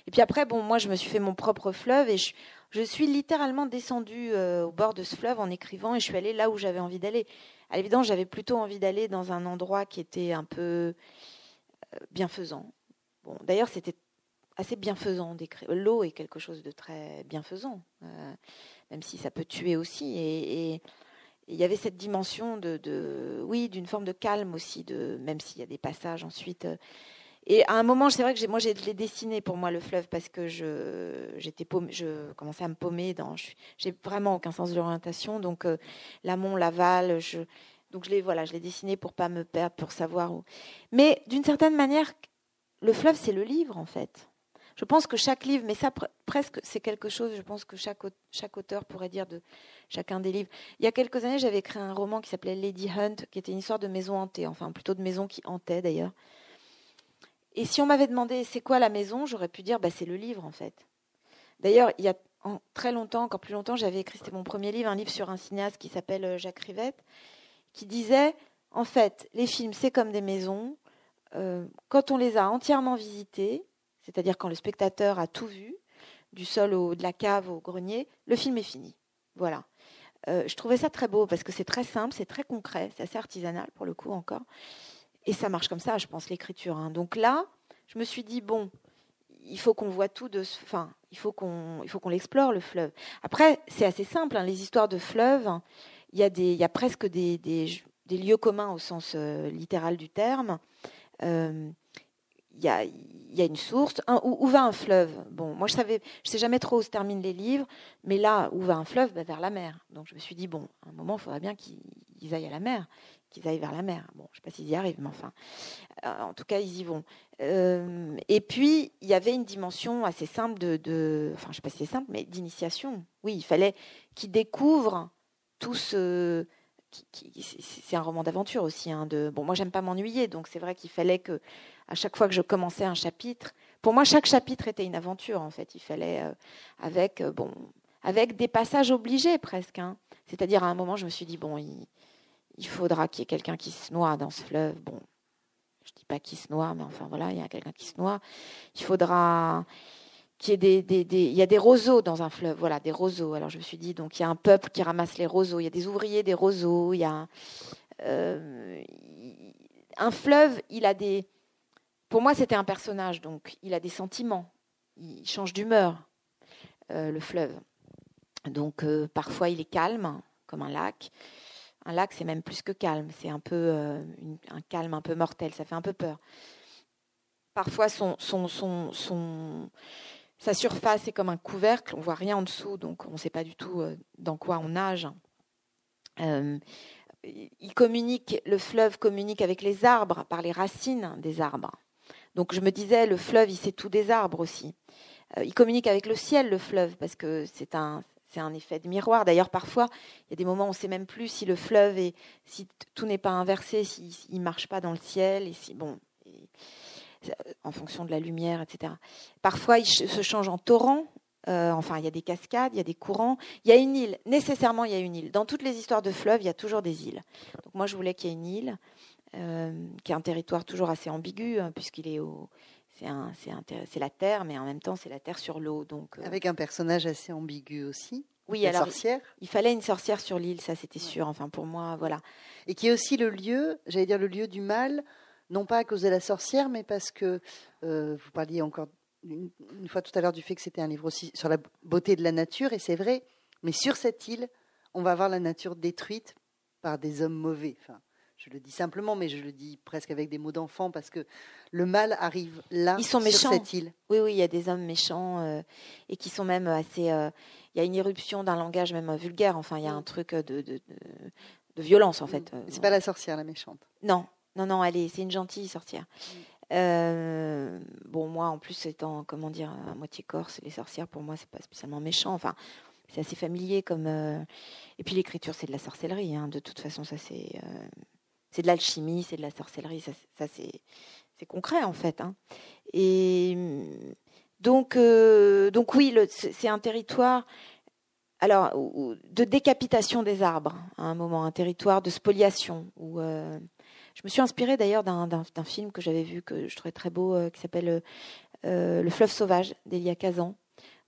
Et puis après, bon, moi, je me suis fait mon propre fleuve et je, je suis littéralement descendue euh, au bord de ce fleuve en écrivant et je suis allée là où j'avais envie d'aller. À l'évidence, j'avais plutôt envie d'aller dans un endroit qui était un peu euh, bienfaisant. Bon, d'ailleurs, c'était assez bienfaisant d'écrire. L'eau est quelque chose de très bienfaisant, euh, même si ça peut tuer aussi. Et, il y avait cette dimension de, oui, d'une forme de calme aussi, de, même s'il y a des passages ensuite et à un moment, c'est vrai que moi, j'ai dessiné pour moi le fleuve parce que je, j'étais je commençais à me paumer dans. J'ai vraiment aucun sens de l'orientation, donc euh, l'amont, l'aval, je, donc je l'ai voilà, je l'ai dessiné pour pas me perdre, pour savoir où. Mais d'une certaine manière, le fleuve, c'est le livre en fait. Je pense que chaque livre, mais ça presque c'est quelque chose, je pense que chaque, chaque auteur pourrait dire de chacun des livres. Il y a quelques années, j'avais écrit un roman qui s'appelait Lady Hunt, qui était une histoire de maison hantée, enfin plutôt de maison qui hantait d'ailleurs. Et si on m'avait demandé c'est quoi la maison, j'aurais pu dire bah, c'est le livre en fait. D'ailleurs, il y a très longtemps, encore plus longtemps, j'avais écrit, c'était mon premier livre, un livre sur un cinéaste qui s'appelle euh, Jacques Rivette, qui disait en fait, les films c'est comme des maisons. Euh, quand on les a entièrement visités, c'est-à-dire quand le spectateur a tout vu, du sol au, de la cave au grenier, le film est fini. Voilà. Euh, je trouvais ça très beau parce que c'est très simple, c'est très concret, c'est assez artisanal pour le coup encore. Et ça marche comme ça, je pense, l'écriture. Hein. Donc là, je me suis dit, bon, il faut qu'on voit tout de... Enfin, il faut qu'on l'explore, le fleuve. Après, c'est assez simple, hein, les histoires de fleuves, il y, a y a presque des, des, lieux communs au sens euh, littéral du terme. Euh, y, a, y a une source. où, va un fleuve? Bon, moi je savais, je sais jamais trop où se terminent les livres, mais là où va un fleuve? Bah, Vers la mer. Donc je me suis dit bon, à un moment, il faudrait bien qu'ils aillent à la mer qu'ils aillent vers la mer. Bon, je ne sais pas s'ils y arrivent, mais enfin, euh, en tout cas, ils y vont. Euh, et puis, il y avait une dimension assez simple de, enfin, je ne sais pas si c'est simple, mais d'initiation. Oui, il fallait qu'ils découvrent tout ce. c'est un roman d'aventure aussi. Hein, de, bon, moi, j'aime pas m'ennuyer, donc c'est vrai qu'il fallait que, à chaque fois que je commençais un chapitre, pour moi, chaque chapitre était une aventure, en fait. Il fallait, euh, avec, bon, avec des passages obligés presque. Hein. C'est-à-dire, à un moment, je me suis dit, bon, il il faudra qu'il y ait quelqu'un qui se noie dans ce fleuve. Bon, je dis pas qui se noie, mais enfin voilà, il y a quelqu'un qui se noie. Il faudra qu'il y ait des, il y a des roseaux dans un fleuve, voilà, des roseaux. Alors je me suis dit, donc il y a un peuple qui ramasse les roseaux, il y a des ouvriers des roseaux, il y a euh, un fleuve, il a des. Pour moi, c'était un personnage, donc il a des sentiments, il change d'humeur, euh, le fleuve. Donc euh, parfois il est calme, comme un lac. Un lac, c'est même plus que calme, c'est un peu euh, un calme un peu mortel, ça fait un peu peur. Parfois, sa surface est comme un couvercle, on voit rien en dessous, donc on ne sait pas du tout dans quoi on nage. Il communique, le fleuve communique avec les arbres par les racines des arbres. Donc je me disais, le fleuve, il sait tout des arbres aussi. il communique avec le ciel, le fleuve, parce que c'est un, c'est un effet de miroir. D'ailleurs, parfois, il y a des moments où on ne sait même plus si le fleuve est, si tout n'est pas inversé, s'il ne marche pas dans le ciel, et si bon, en fonction de la lumière, etc. Parfois, il se change en torrent. Euh, enfin, il y a des cascades, il y a des courants. Il y a une île. Nécessairement, il y a une île. Dans toutes les histoires de fleuves, il y a toujours des îles. Donc moi, je voulais qu'il y ait une île, euh, qui est un territoire toujours assez ambigu, hein, puisqu'il est au, c'est la terre, mais en même temps, c'est la terre sur l'eau. Donc, euh, Avec un personnage assez ambigu aussi. Oui, la alors sorcière. Il, fallait une sorcière sur l'île, ça c'était sûr. Enfin, pour moi, voilà. Et qui est aussi le lieu, j'allais dire le lieu du mal, non pas à cause de la sorcière, mais parce que euh, vous parliez encore une, fois tout à l'heure du fait que c'était un livre aussi sur la beauté de la nature, et c'est vrai. Mais sur cette île, on va voir la nature détruite par des hommes mauvais. Enfin, je le dis simplement, mais je le dis presque avec des mots d'enfant parce que le mal arrive là, Ils sont sur cette île. Oui, oui, il y a des hommes méchants euh, et qui sont même assez. Euh, il y a une éruption d'un langage même vulgaire. Enfin, il y a un truc de, de, de, violence en fait. C'est pas la sorcière la méchante. Non, non, non, elle est, c'est une gentille sorcière. Euh, bon, moi, en plus, étant, comment dire, à moitié corse, les sorcières, pour moi, c'est pas spécialement méchant. Enfin, c'est assez familier comme. Et puis l'écriture, c'est de la sorcellerie. Hein. De toute façon, ça c'est c'est de l'alchimie, c'est de la sorcellerie, ça, c'est concret en fait. Hein. Et donc, euh, donc oui, c'est un territoire alors de décapitation des arbres à un moment, un territoire de spoliation. Euh, je me suis inspirée d'ailleurs d'un film que j'avais vu que je trouvais très beau, euh, qui s'appelle Le fleuve sauvage d'Elia Kazan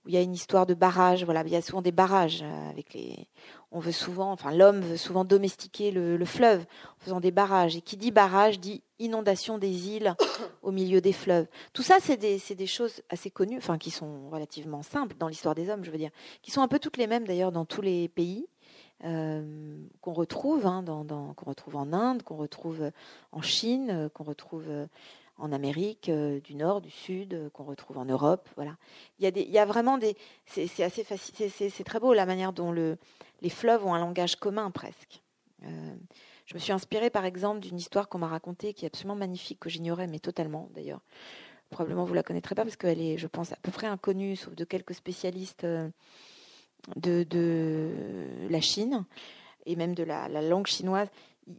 où il y a une histoire de barrage. Voilà, il y a souvent des barrages avec les on veut souvent, enfin l'homme veut souvent domestiquer le, fleuve en faisant des barrages. Et qui dit barrage dit inondation des îles [coughs] au milieu des fleuves. Tout ça, c'est des, des, choses assez connues, enfin qui sont relativement simples dans l'histoire des hommes, je veux dire, qui sont un peu toutes les mêmes d'ailleurs dans tous les pays. Euh, qu'on retrouve, hein, qu'on retrouve en Inde, qu'on retrouve en Chine, euh, qu'on retrouve euh, en Amérique du Nord, du Sud, qu'on retrouve en Europe. Voilà. Il y a, vraiment des. C'est, assez facile. C'est, très beau la manière dont le, les fleuves ont un langage commun presque. Euh, je me suis inspirée par exemple d'une histoire qu'on m'a racontée qui est absolument magnifique, que j'ignorais, mais totalement d'ailleurs. Probablement vous la connaîtrez pas parce qu'elle est, je pense, à peu près inconnue, sauf de quelques spécialistes euh, de, la Chine et même de la, langue chinoise.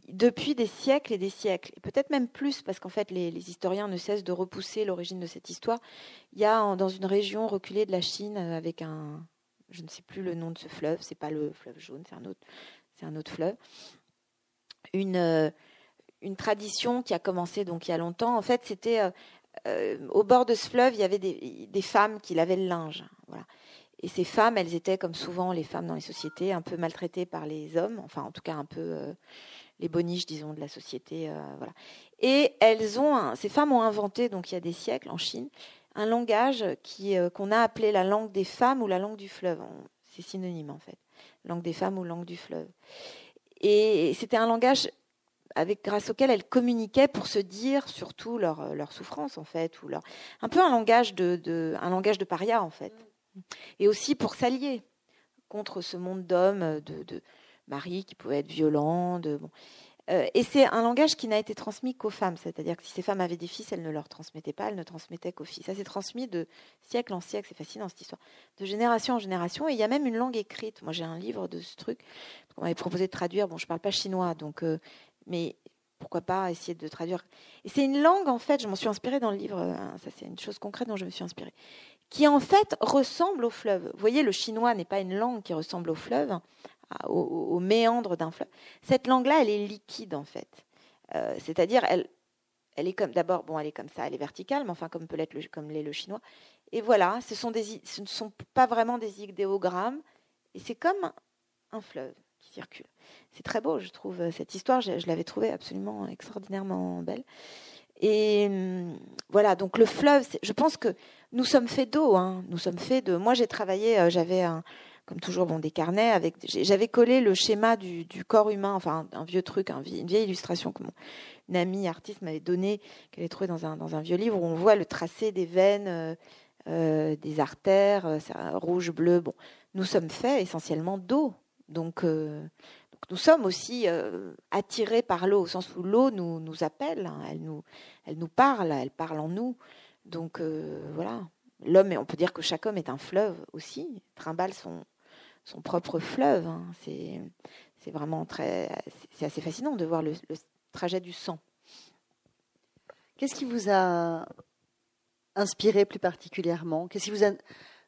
Depuis des siècles et des siècles, peut-être même plus, parce qu'en fait les, historiens ne cessent de repousser l'origine de cette histoire, il y a dans une région reculée de la Chine, euh, avec un, je ne sais plus le nom de ce fleuve, c'est pas le fleuve jaune, c'est un autre, c'est un autre fleuve. Une, euh, une tradition qui a commencé donc il y a longtemps. En fait, c'était euh, au bord de ce fleuve, il y avait des, femmes qui lavaient le linge. Et ces femmes, elles étaient, comme souvent les femmes dans les sociétés, un peu maltraitées par les hommes, enfin en tout cas un peu les boniches, disons, de la société. voilà. Et elles ont, ces femmes ont inventé, donc il y a des siècles en Chine, un langage qui, euh, qu'on a appelé la langue des femmes ou la langue du fleuve. C'est synonyme en fait. Langue des femmes ou langue du fleuve. Et c'était un langage avec, grâce auquel elles communiquaient pour se dire surtout leur, leur souffrance en fait, ou leur, un peu un langage de, un langage de paria en fait. Et aussi pour s'allier contre ce monde d'hommes, de, de maris qui pouvaient être violents. De, bon. Euh, et c'est un langage qui n'a été transmis qu'aux femmes, c'est-à-dire que si ces femmes avaient des fils, elles ne leur transmettaient pas, elles ne transmettaient qu'aux filles. Ça s'est transmis de siècle en siècle, c'est fascinant cette histoire, de génération en génération. Et il y a même une langue écrite. Moi, j'ai un livre de ce truc qu'on m'avait proposé de traduire. Bon, je ne parle pas chinois, donc, euh, mais pourquoi pas essayer de traduire. Et c'est une langue, en fait, je m'en suis inspirée dans le livre, hein, ça c'est une chose concrète dont je me suis inspirée, qui en fait ressemble au fleuve. Vous voyez, le chinois n'est pas une langue qui ressemble au fleuve, au, méandre d'un fleuve. Cette langue-là, elle est liquide en fait. Euh, c'est-à-dire, elle, elle est comme d'abord, bon, elle est comme ça, elle est verticale, mais enfin comme peut l'être comme l'est le chinois. Et voilà, ce, sont des, ce ne sont pas vraiment des idéogrammes, et c'est comme un, fleuve qui circule. C'est très beau, je trouve cette histoire. Je, je l'avais trouvée absolument extraordinairement belle. Et hum, voilà, donc le fleuve, je pense que nous sommes faits d'eau. Hein. Nous sommes faits de. Moi, j'ai travaillé, euh, j'avais un, comme toujours, bon, des carnets avec. J'avais collé le schéma du, corps humain, enfin un vieux truc, une vieille illustration que mon une amie artiste m'avait donné, qu'elle avait trouvé dans un, dans un vieux livre où on voit le tracé des veines, euh, euh, des artères, euh, rouge, bleu. Bon, nous sommes faits essentiellement d'eau, donc, donc, nous sommes aussi attirés par l'eau au sens où l'eau nous, nous appelle, hein. elle nous, elle nous parle, elle parle en nous. Donc voilà, l'homme, on peut dire que chaque homme est un fleuve aussi, trimballe son, son propre fleuve. Hein. C'est, c'est vraiment très, c'est assez fascinant de voir le, trajet du sang. Qu'est-ce qui vous a inspiré plus particulièrement? Qu'est-ce qui vous a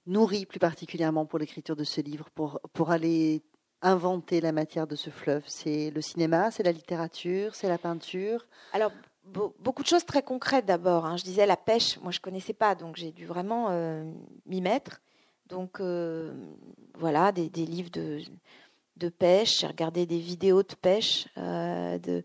nourri plus particulièrement pour l'écriture de ce livre, pour, pour aller inventer la matière de ce fleuve? C'est le cinéma, c'est la littérature, c'est la peinture? Alors, beaucoup de choses très concrètes d'abord. Hein. Je disais la pêche, moi je connaissais pas, donc j'ai dû vraiment euh, m'y mettre. Donc euh, voilà, des, livres de, pêche, j'ai regardé des vidéos de pêche. Euh, de,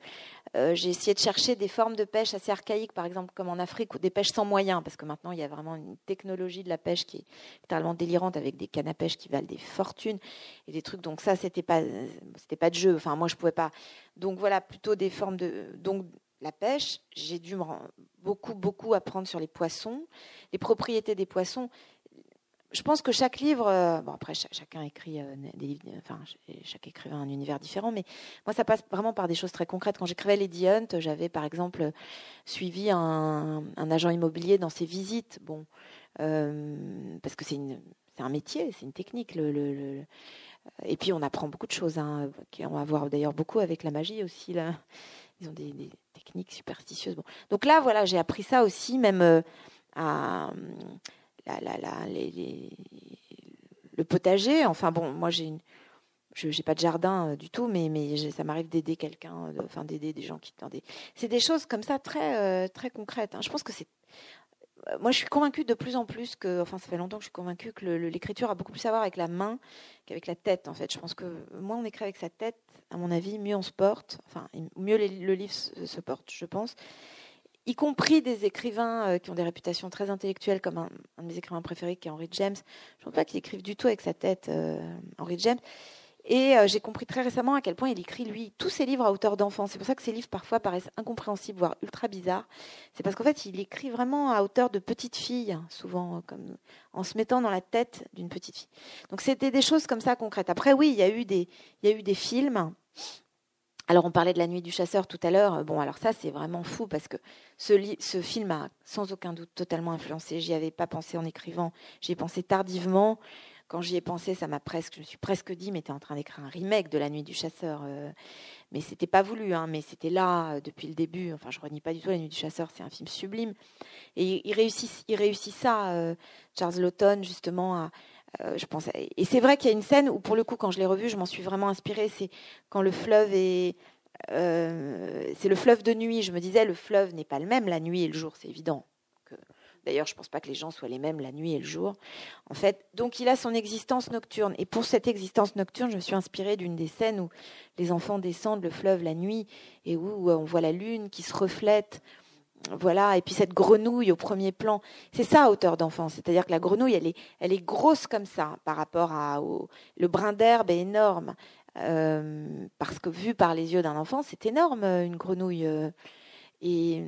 j'ai essayé de chercher des formes de pêche assez archaïques, par exemple comme en Afrique, ou des pêches sans moyens, parce que maintenant il y a vraiment une technologie de la pêche qui est totalement délirante, avec des cannes à pêche qui valent des fortunes et des trucs. Donc ça, c'était pas, c'était pas de jeu. Enfin moi je pouvais pas. Donc voilà, plutôt des formes de, donc la pêche, j'ai dû beaucoup, beaucoup apprendre sur les poissons, les propriétés des poissons. Je pense que chaque livre, euh, bon après chacun écrit euh, des livres, enfin chaque écrivain a un univers différent, mais moi ça passe vraiment par des choses très concrètes. Quand j'écrivais Lady Hunt, j'avais par exemple suivi un, agent immobilier dans ses visites, bon, euh, parce que c'est un métier, c'est une technique. Et puis on apprend beaucoup de choses. Hein, on va voir d'ailleurs beaucoup avec la magie aussi ils ont des, techniques superstitieuses. Donc là, voilà, j'ai appris ça aussi, même à le potager. Enfin bon, moi j'ai pas de jardin euh, du tout, mais, ça m'arrive d'aider quelqu'un, enfin d'aider des gens qui. C'est des choses comme ça très euh, très concrètes. Hein. Je pense que c'est euh, moi, je suis convaincue de plus en plus que, enfin, ça fait longtemps que je suis convaincue que l'écriture a beaucoup plus à voir avec la main qu'avec la tête, en fait. Je pense que moins on écrit avec sa tête, à mon avis, mieux on se porte, enfin, mieux le livre se, porte, je pense. Y compris des écrivains euh, qui ont des réputations très intellectuelles, comme un, de mes écrivains préférés, qui est Henry James. Je ne pense pas qu'il écrive du tout avec sa tête, euh, Henry James. Et euh, j'ai compris très récemment à quel point il écrit, lui, tous ses livres à hauteur d'enfant. C'est pour ça que ses livres parfois paraissent incompréhensibles, voire ultra bizarres. C'est parce qu'en fait, il écrit vraiment à hauteur de petite fille, souvent, comme en se mettant dans la tête d'une petite fille. Donc c'était des choses comme ça concrètes. Après, oui, il y il y a eu des films. Alors on parlait de La Nuit du Chasseur tout à l'heure. Bon, alors ça c'est vraiment fou parce que ce, film a sans aucun doute totalement influencé. J'y avais pas pensé en écrivant, j'y ai pensé tardivement quand j'y ai pensé, ça m'a presque, je me suis presque dit, mais tu es en train d'écrire un remake de La Nuit du Chasseur. Euh. mais c'était pas voulu, hein, mais c'était là euh, depuis le début. Enfin, je renie pas du tout La Nuit du Chasseur, c'est un film sublime. Et il réussit, il réussit ça, euh, Charles Lawton, justement, à, pense. Et c'est vrai qu'il y a une scène où, pour le coup, quand je l'ai revu, je m'en suis vraiment inspirée. C'est quand le fleuve est. c'est le fleuve de nuit. Je me disais, le fleuve n'est pas le même la nuit et le jour, c'est évident. D'ailleurs, je ne pense pas que les gens soient les mêmes la nuit et le jour. En fait, donc il a son existence nocturne. Et pour cette existence nocturne, je me suis inspirée d'une des scènes où les enfants descendent le fleuve la nuit et où on voit la lune qui se reflète. Voilà, et puis cette grenouille au premier plan, c'est ça hauteur d'enfant, c'est-à-dire que la grenouille, elle est, elle est grosse comme ça par rapport à au, le brin d'herbe est énorme, euh, parce que vu par les yeux d'un enfant, c'est énorme une grenouille. Euh, et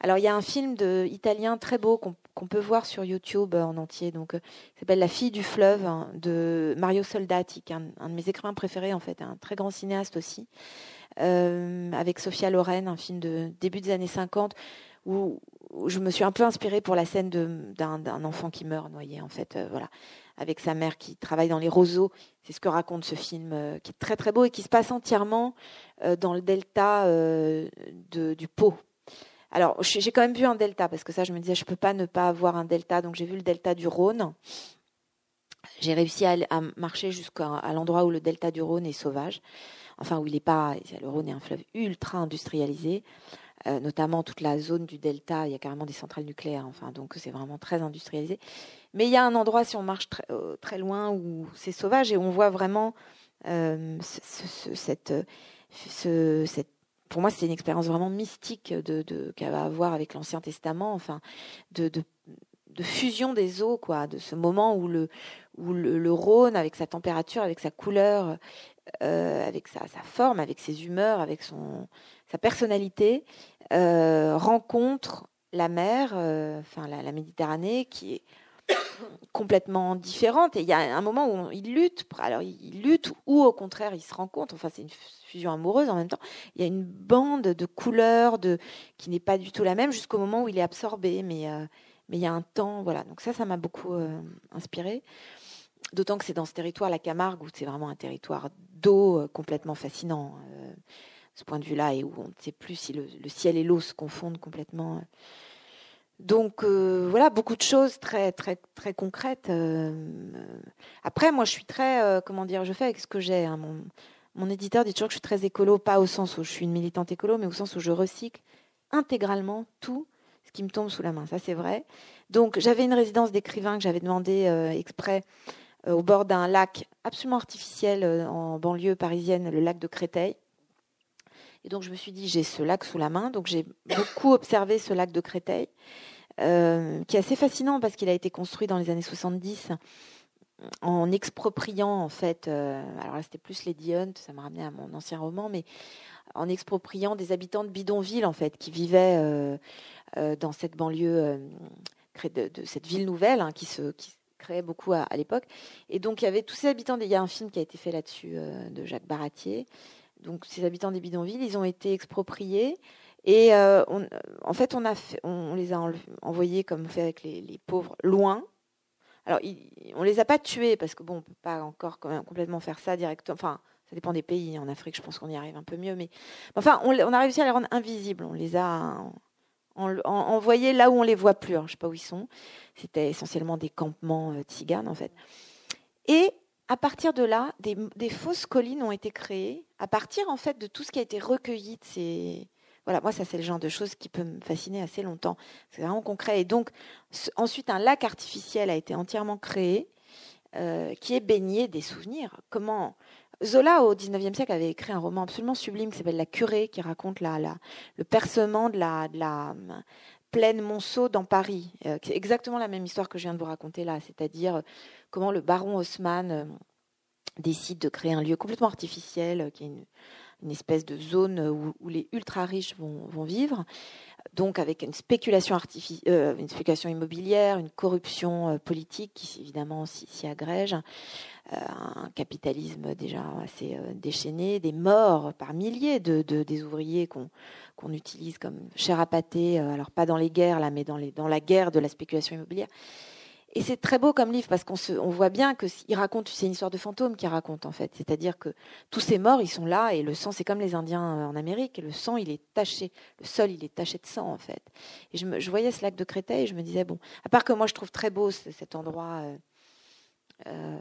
alors il y a un film italien très beau qu'on peut voir sur YouTube euh, en entier, donc euh, s'appelle La fille du fleuve hein, de Mario Soldati, qui est un, de mes écrivains préférés en fait, un très grand cinéaste aussi, euh, avec Sophia Loren, un film de début des années 50 où, je me suis un peu inspirée pour la scène d'un enfant qui meurt noyé en fait, voilà, avec sa mère qui travaille dans les roseaux. C'est ce que raconte ce film qui est très très beau et qui se passe entièrement dans le delta de, du Pau alors, j'ai quand même vu un delta, parce que ça, je me disais, je ne peux pas ne pas avoir un delta. Donc, j'ai vu le delta du Rhône. J'ai réussi à, marcher jusqu'à l'endroit où le delta du Rhône est sauvage. Enfin, où il n'est pas. Le Rhône est un fleuve ultra industrialisé. Euh, notamment toute la zone du delta, il y a carrément des centrales nucléaires, enfin, donc c'est vraiment très industrialisé. Mais il y a un endroit, si on marche très, euh, loin, où c'est sauvage et on voit vraiment euh, cette, pour moi, c'est une expérience vraiment mystique de, de qu'elle va avoir avec l'Ancien Testament, enfin, de, fusion des eaux, quoi, de ce moment où le, Rhône, avec sa température, avec sa couleur, euh, avec sa, forme, avec ses humeurs, avec son, sa personnalité, euh, rencontre la mer, euh, enfin la, Méditerranée, qui est [coughs] complètement différente. Et il y a un moment où il lutte. Alors, il lutte ou au contraire, il se rencontre. Enfin, c'est une fusion amoureuse en même temps. Il y a une bande de couleurs de, qui n'est pas du tout la même jusqu'au moment où il est absorbé. Mais, mais il y a un temps. Voilà. Donc, ça, ça m'a beaucoup inspiré. D'autant que c'est dans ce territoire, la Camargue, où c'est vraiment un territoire d'eau complètement fascinant. ce point de vue-là, et où on ne sait plus si le, ciel et l'eau se confondent complètement. Donc voilà, beaucoup de choses très très très concrètes. après, moi, je suis très, comment dire, je fais avec ce que j'ai. Hein, mon, mon éditeur dit toujours que je suis très écolo, pas au sens où je suis une militante écolo, mais au sens où je recycle intégralement tout ce qui me tombe sous la main. Ça, c'est vrai. Donc, j'avais une résidence d'écrivain que j'avais demandé euh, exprès euh, au bord d'un lac absolument artificiel euh, en banlieue parisienne, le lac de Créteil. Et donc, je me suis dit, j'ai ce lac sous la main. Donc, j'ai beaucoup observé ce lac de Créteil, qui est assez fascinant parce qu'il a été construit dans les années 70 en expropriant en fait, euh, alors là c'était plus Lady Hunt, ça me ramenait à mon ancien roman, mais en expropriant des habitants de bidonville en fait qui vivaient euh, euh, dans cette banlieue de, cette ville nouvelle hein, qui se créait beaucoup à, l'époque. Et donc il y avait tous ces habitants. Il y a un film qui a été fait là-dessus de Jacques Baratier. Donc ces habitants des bidonvilles, ils ont été expropriés. Et en fait, on, les a envoyés, comme on fait avec les, pauvres, loin, alors, on les a pas tués parce que bon, on peut pas encore complètement faire ça directement. Enfin, ça dépend des pays. En Afrique, je pense qu'on y arrive un peu mieux, mais enfin, on, a réussi à les rendre invisibles. On les a envoyés là où on les voit plus. Je je sais pas où ils sont. C'était essentiellement des campements euh, tziganes en fait. Et à partir de là, des, des, fausses collines ont été créées à partir en fait de tout ce qui a été recueilli de voilà, moi, ça, c'est le genre de choses qui peut me fasciner assez longtemps. C'est vraiment concret. Et donc, ensuite, un lac artificiel a été entièrement créé, euh, qui est baigné des souvenirs. Comment Zola, au XIXe siècle, avait écrit un roman absolument sublime qui s'appelle La Curée, qui raconte la, le percement de la, la plaine Monceau dans Paris. Euh, c'est exactement la même histoire que je viens de vous raconter là, c'est-à-dire comment le baron Haussmann euh, décide de créer un lieu complètement artificiel, qui est une, une espèce de zone où, les ultra riches vont, vivre, donc avec une spéculation, euh, une spéculation immobilière, une corruption euh, politique qui évidemment s'y agrège, euh, un capitalisme déjà assez déchaîné, des morts par milliers de, des ouvriers qu'on qu'on utilise comme chair à pâté, alors pas dans les guerres là, mais dans, les, dans la guerre de la spéculation immobilière. Et c'est très beau comme livre parce qu'on on voit bien que il raconte, c'est une histoire de fantôme qu'il raconte en fait. C'est-à-dire que tous ces morts, ils sont là et le sang, c'est comme les Indiens euh, en Amérique, et le sang, il est taché, le sol, il est taché de sang en fait. Et je, me, voyais ce lac de Créteil et je me disais bon, à part que moi je trouve très beau cet endroit, euh, euh,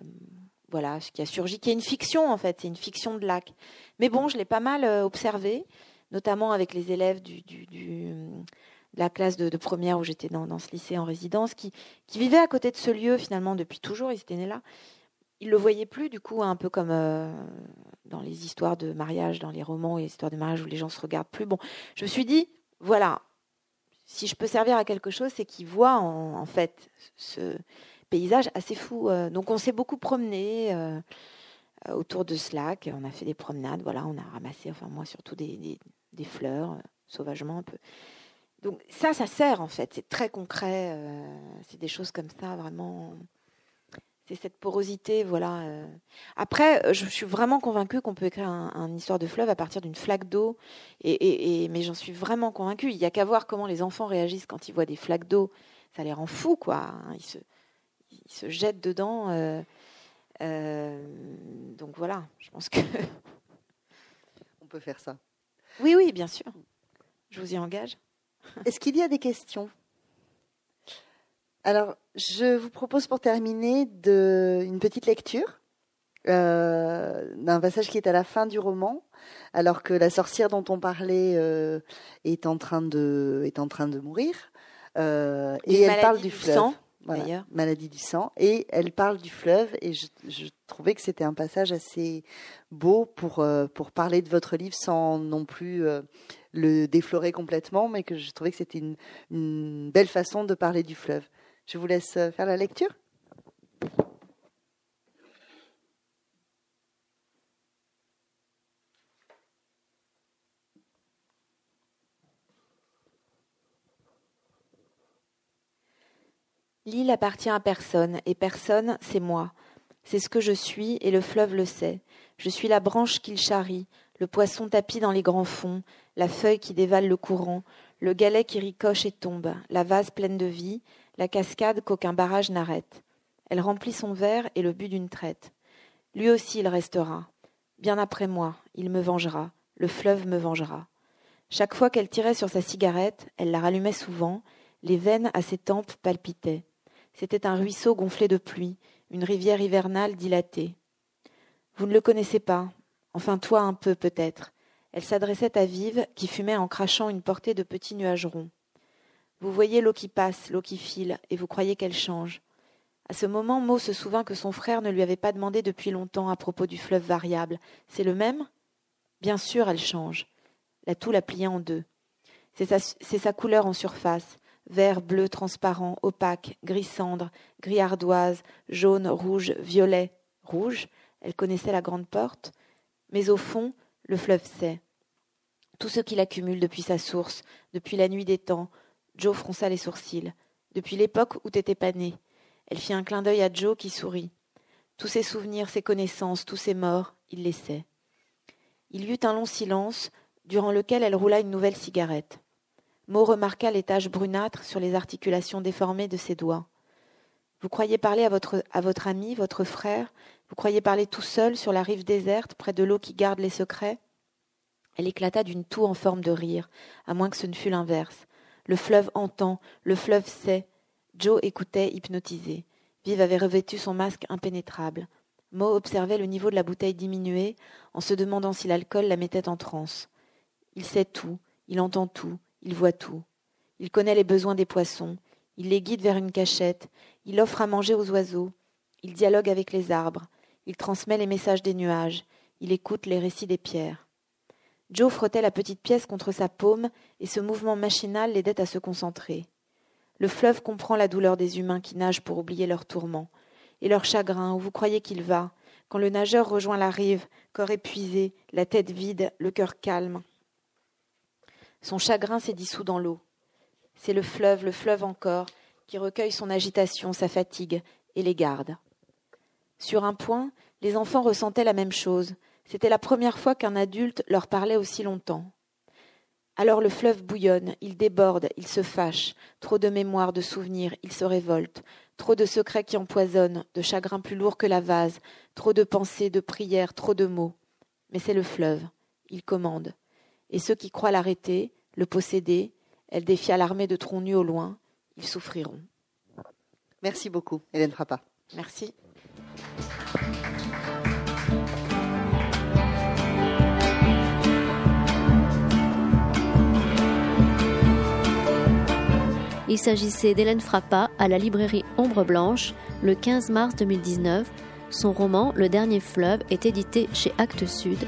voilà, ce qui a surgi, qui est une fiction en fait, c'est une fiction de lac. Mais bon, je l'ai pas mal observé, notamment avec les élèves du, du la classe de, première où j'étais dans, ce lycée en résidence, qui, qui vivait à côté de ce lieu finalement depuis toujours, ils étaient nés là. Ils le voyaient plus, du coup, un peu comme euh, dans les histoires de mariage, dans les romans et les histoires de mariage où les gens se regardent plus. Bon, je me suis dit, voilà, si je peux servir à quelque chose, c'est qu'ils voient en, fait ce paysage assez fou. Euh. donc on s'est beaucoup promené euh, autour de ce lac, on a fait des promenades, voilà, on a ramassé, enfin moi surtout des, des fleurs, sauvagement un peu. Donc ça, ça sert en fait, c'est très concret, euh, c'est des choses comme ça, vraiment. C'est cette porosité, voilà. Euh. Après, euh, je suis vraiment convaincue qu'on peut écrire une histoire de fleuve à partir d'une flaque d'eau, et, mais j'en suis vraiment convaincue. Il n'y a qu'à voir comment les enfants réagissent quand ils voient des flaques d'eau. Ça les rend fous, quoi. Ils se, ils se jettent dedans. donc voilà, je pense que. On peut faire ça. Oui, oui, bien sûr. Je vous y engage. Est-ce qu'il y a des questions? Alors, je vous propose pour terminer de, une petite lecture euh, d'un passage qui est à la fin du roman, alors que la sorcière dont on parlait euh, est, en train de, est en train de mourir. Euh, et elle parle du, fleuve. Sang. Maladie du sang. Et elle parle du fleuve, et je, je trouvais que c'était un passage assez beau pour, pour parler de votre livre sans non plus le déflorer complètement, mais que je trouvais que c'était une, belle façon de parler du fleuve. Je vous laisse euh, faire la lecture. L'île appartient à personne, et personne, c'est moi. C'est ce que je suis, et le fleuve le sait. Je suis la branche qu'il charrie, le poisson tapis dans les grands fonds, la feuille qui dévale le courant, le galet qui ricoche et tombe, la vase pleine de vie, la cascade qu'aucun barrage n'arrête. Elle remplit son verre et le but d'une traite. Lui aussi il restera. Bien après moi, il me vengera, le fleuve me vengera. Chaque fois qu'elle tirait sur sa cigarette, elle la rallumait souvent, les veines à ses tempes palpitaient. C'était un ruisseau gonflé de pluie, une rivière hivernale dilatée. Vous ne le connaissez pas, enfin toi un peu peut-être. Elle s'adressait à Vive, qui fumait en crachant une portée de petits nuages ronds. Vous voyez l'eau qui passe, l'eau qui file, et vous croyez qu'elle change. À ce moment, Mo se souvint que son frère ne lui avait pas demandé depuis longtemps à propos du fleuve variable. C'est le même? Bien sûr, elle change. La toux la pliait en deux. C'est sa, sa, couleur en surface vert, bleu, transparent, opaque, gris cendre, gris ardoise, jaune, rouge, violet, rouge. Elle connaissait la grande porte. Mais au fond, le fleuve sait. Tout ce qu'il accumule depuis sa source, depuis la nuit des temps. Joe fronça les sourcils. Depuis l'époque où t'étais pas né. Elle fit un clin d'œil à Joe qui sourit. Tous ses souvenirs, ses connaissances, tous ses morts, il les sait. Il y eut un long silence, durant lequel elle roula une nouvelle cigarette. Mo remarqua les taches brunâtres sur les articulations déformées de ses doigts. Vous croyez parler à votre, ami, votre frère? Vous croyez parler tout seul sur la rive déserte, près de l'eau qui garde les secrets? Elle éclata d'une toux en forme de rire, à moins que ce ne fût l'inverse. Le fleuve entend, le fleuve sait, Joe écoutait, hypnotisé. Vive avait revêtu son masque impénétrable. Mo observait le niveau de la bouteille diminuer, en se demandant si l'alcool la mettait en transe. Il sait tout, il entend tout, il voit tout. Il connaît les besoins des poissons, il les guide vers une cachette, il offre à manger aux oiseaux, il dialogue avec les arbres, il transmet les messages des nuages, il écoute les récits des pierres. Joe frottait la petite pièce contre sa paume, et ce mouvement machinal l'aidait à se concentrer. Le fleuve comprend la douleur des humains qui nagent pour oublier leurs tourments, et leur chagrin, où vous croyez qu'il va, quand le nageur rejoint la rive, corps épuisé, la tête vide, le cœur calme. Son chagrin s'est dissous dans l'eau. C'est le fleuve, le fleuve encore, qui recueille son agitation, sa fatigue, et les garde. Sur un point, les enfants ressentaient la même chose. C'était la première fois qu'un adulte leur parlait aussi longtemps. Alors le fleuve bouillonne, il déborde, il se fâche, trop de mémoires, de souvenirs, il se révolte, trop de secrets qui empoisonnent, de chagrins plus lourds que la vase, trop de pensées, de prières, trop de mots. Mais c'est le fleuve, il commande. Et ceux qui croient l'arrêter, le posséder, elle défia l'armée de troncs nus au loin, ils souffriront. Merci beaucoup, Hélène Frappa. Merci. Il s'agissait d'Hélène Frappa à la librairie Ombre Blanche le 15 mars 2019. Son roman Le Dernier Fleuve est édité chez Actes Sud.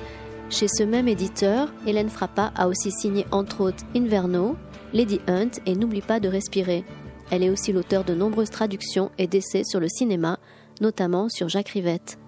Chez ce même éditeur, Hélène Frappa a aussi signé entre autres Inverno, Lady Hunt et N'oublie pas de respirer. Elle est aussi l'auteur de nombreuses traductions et d'essais sur le cinéma, notamment sur Jacques Rivette.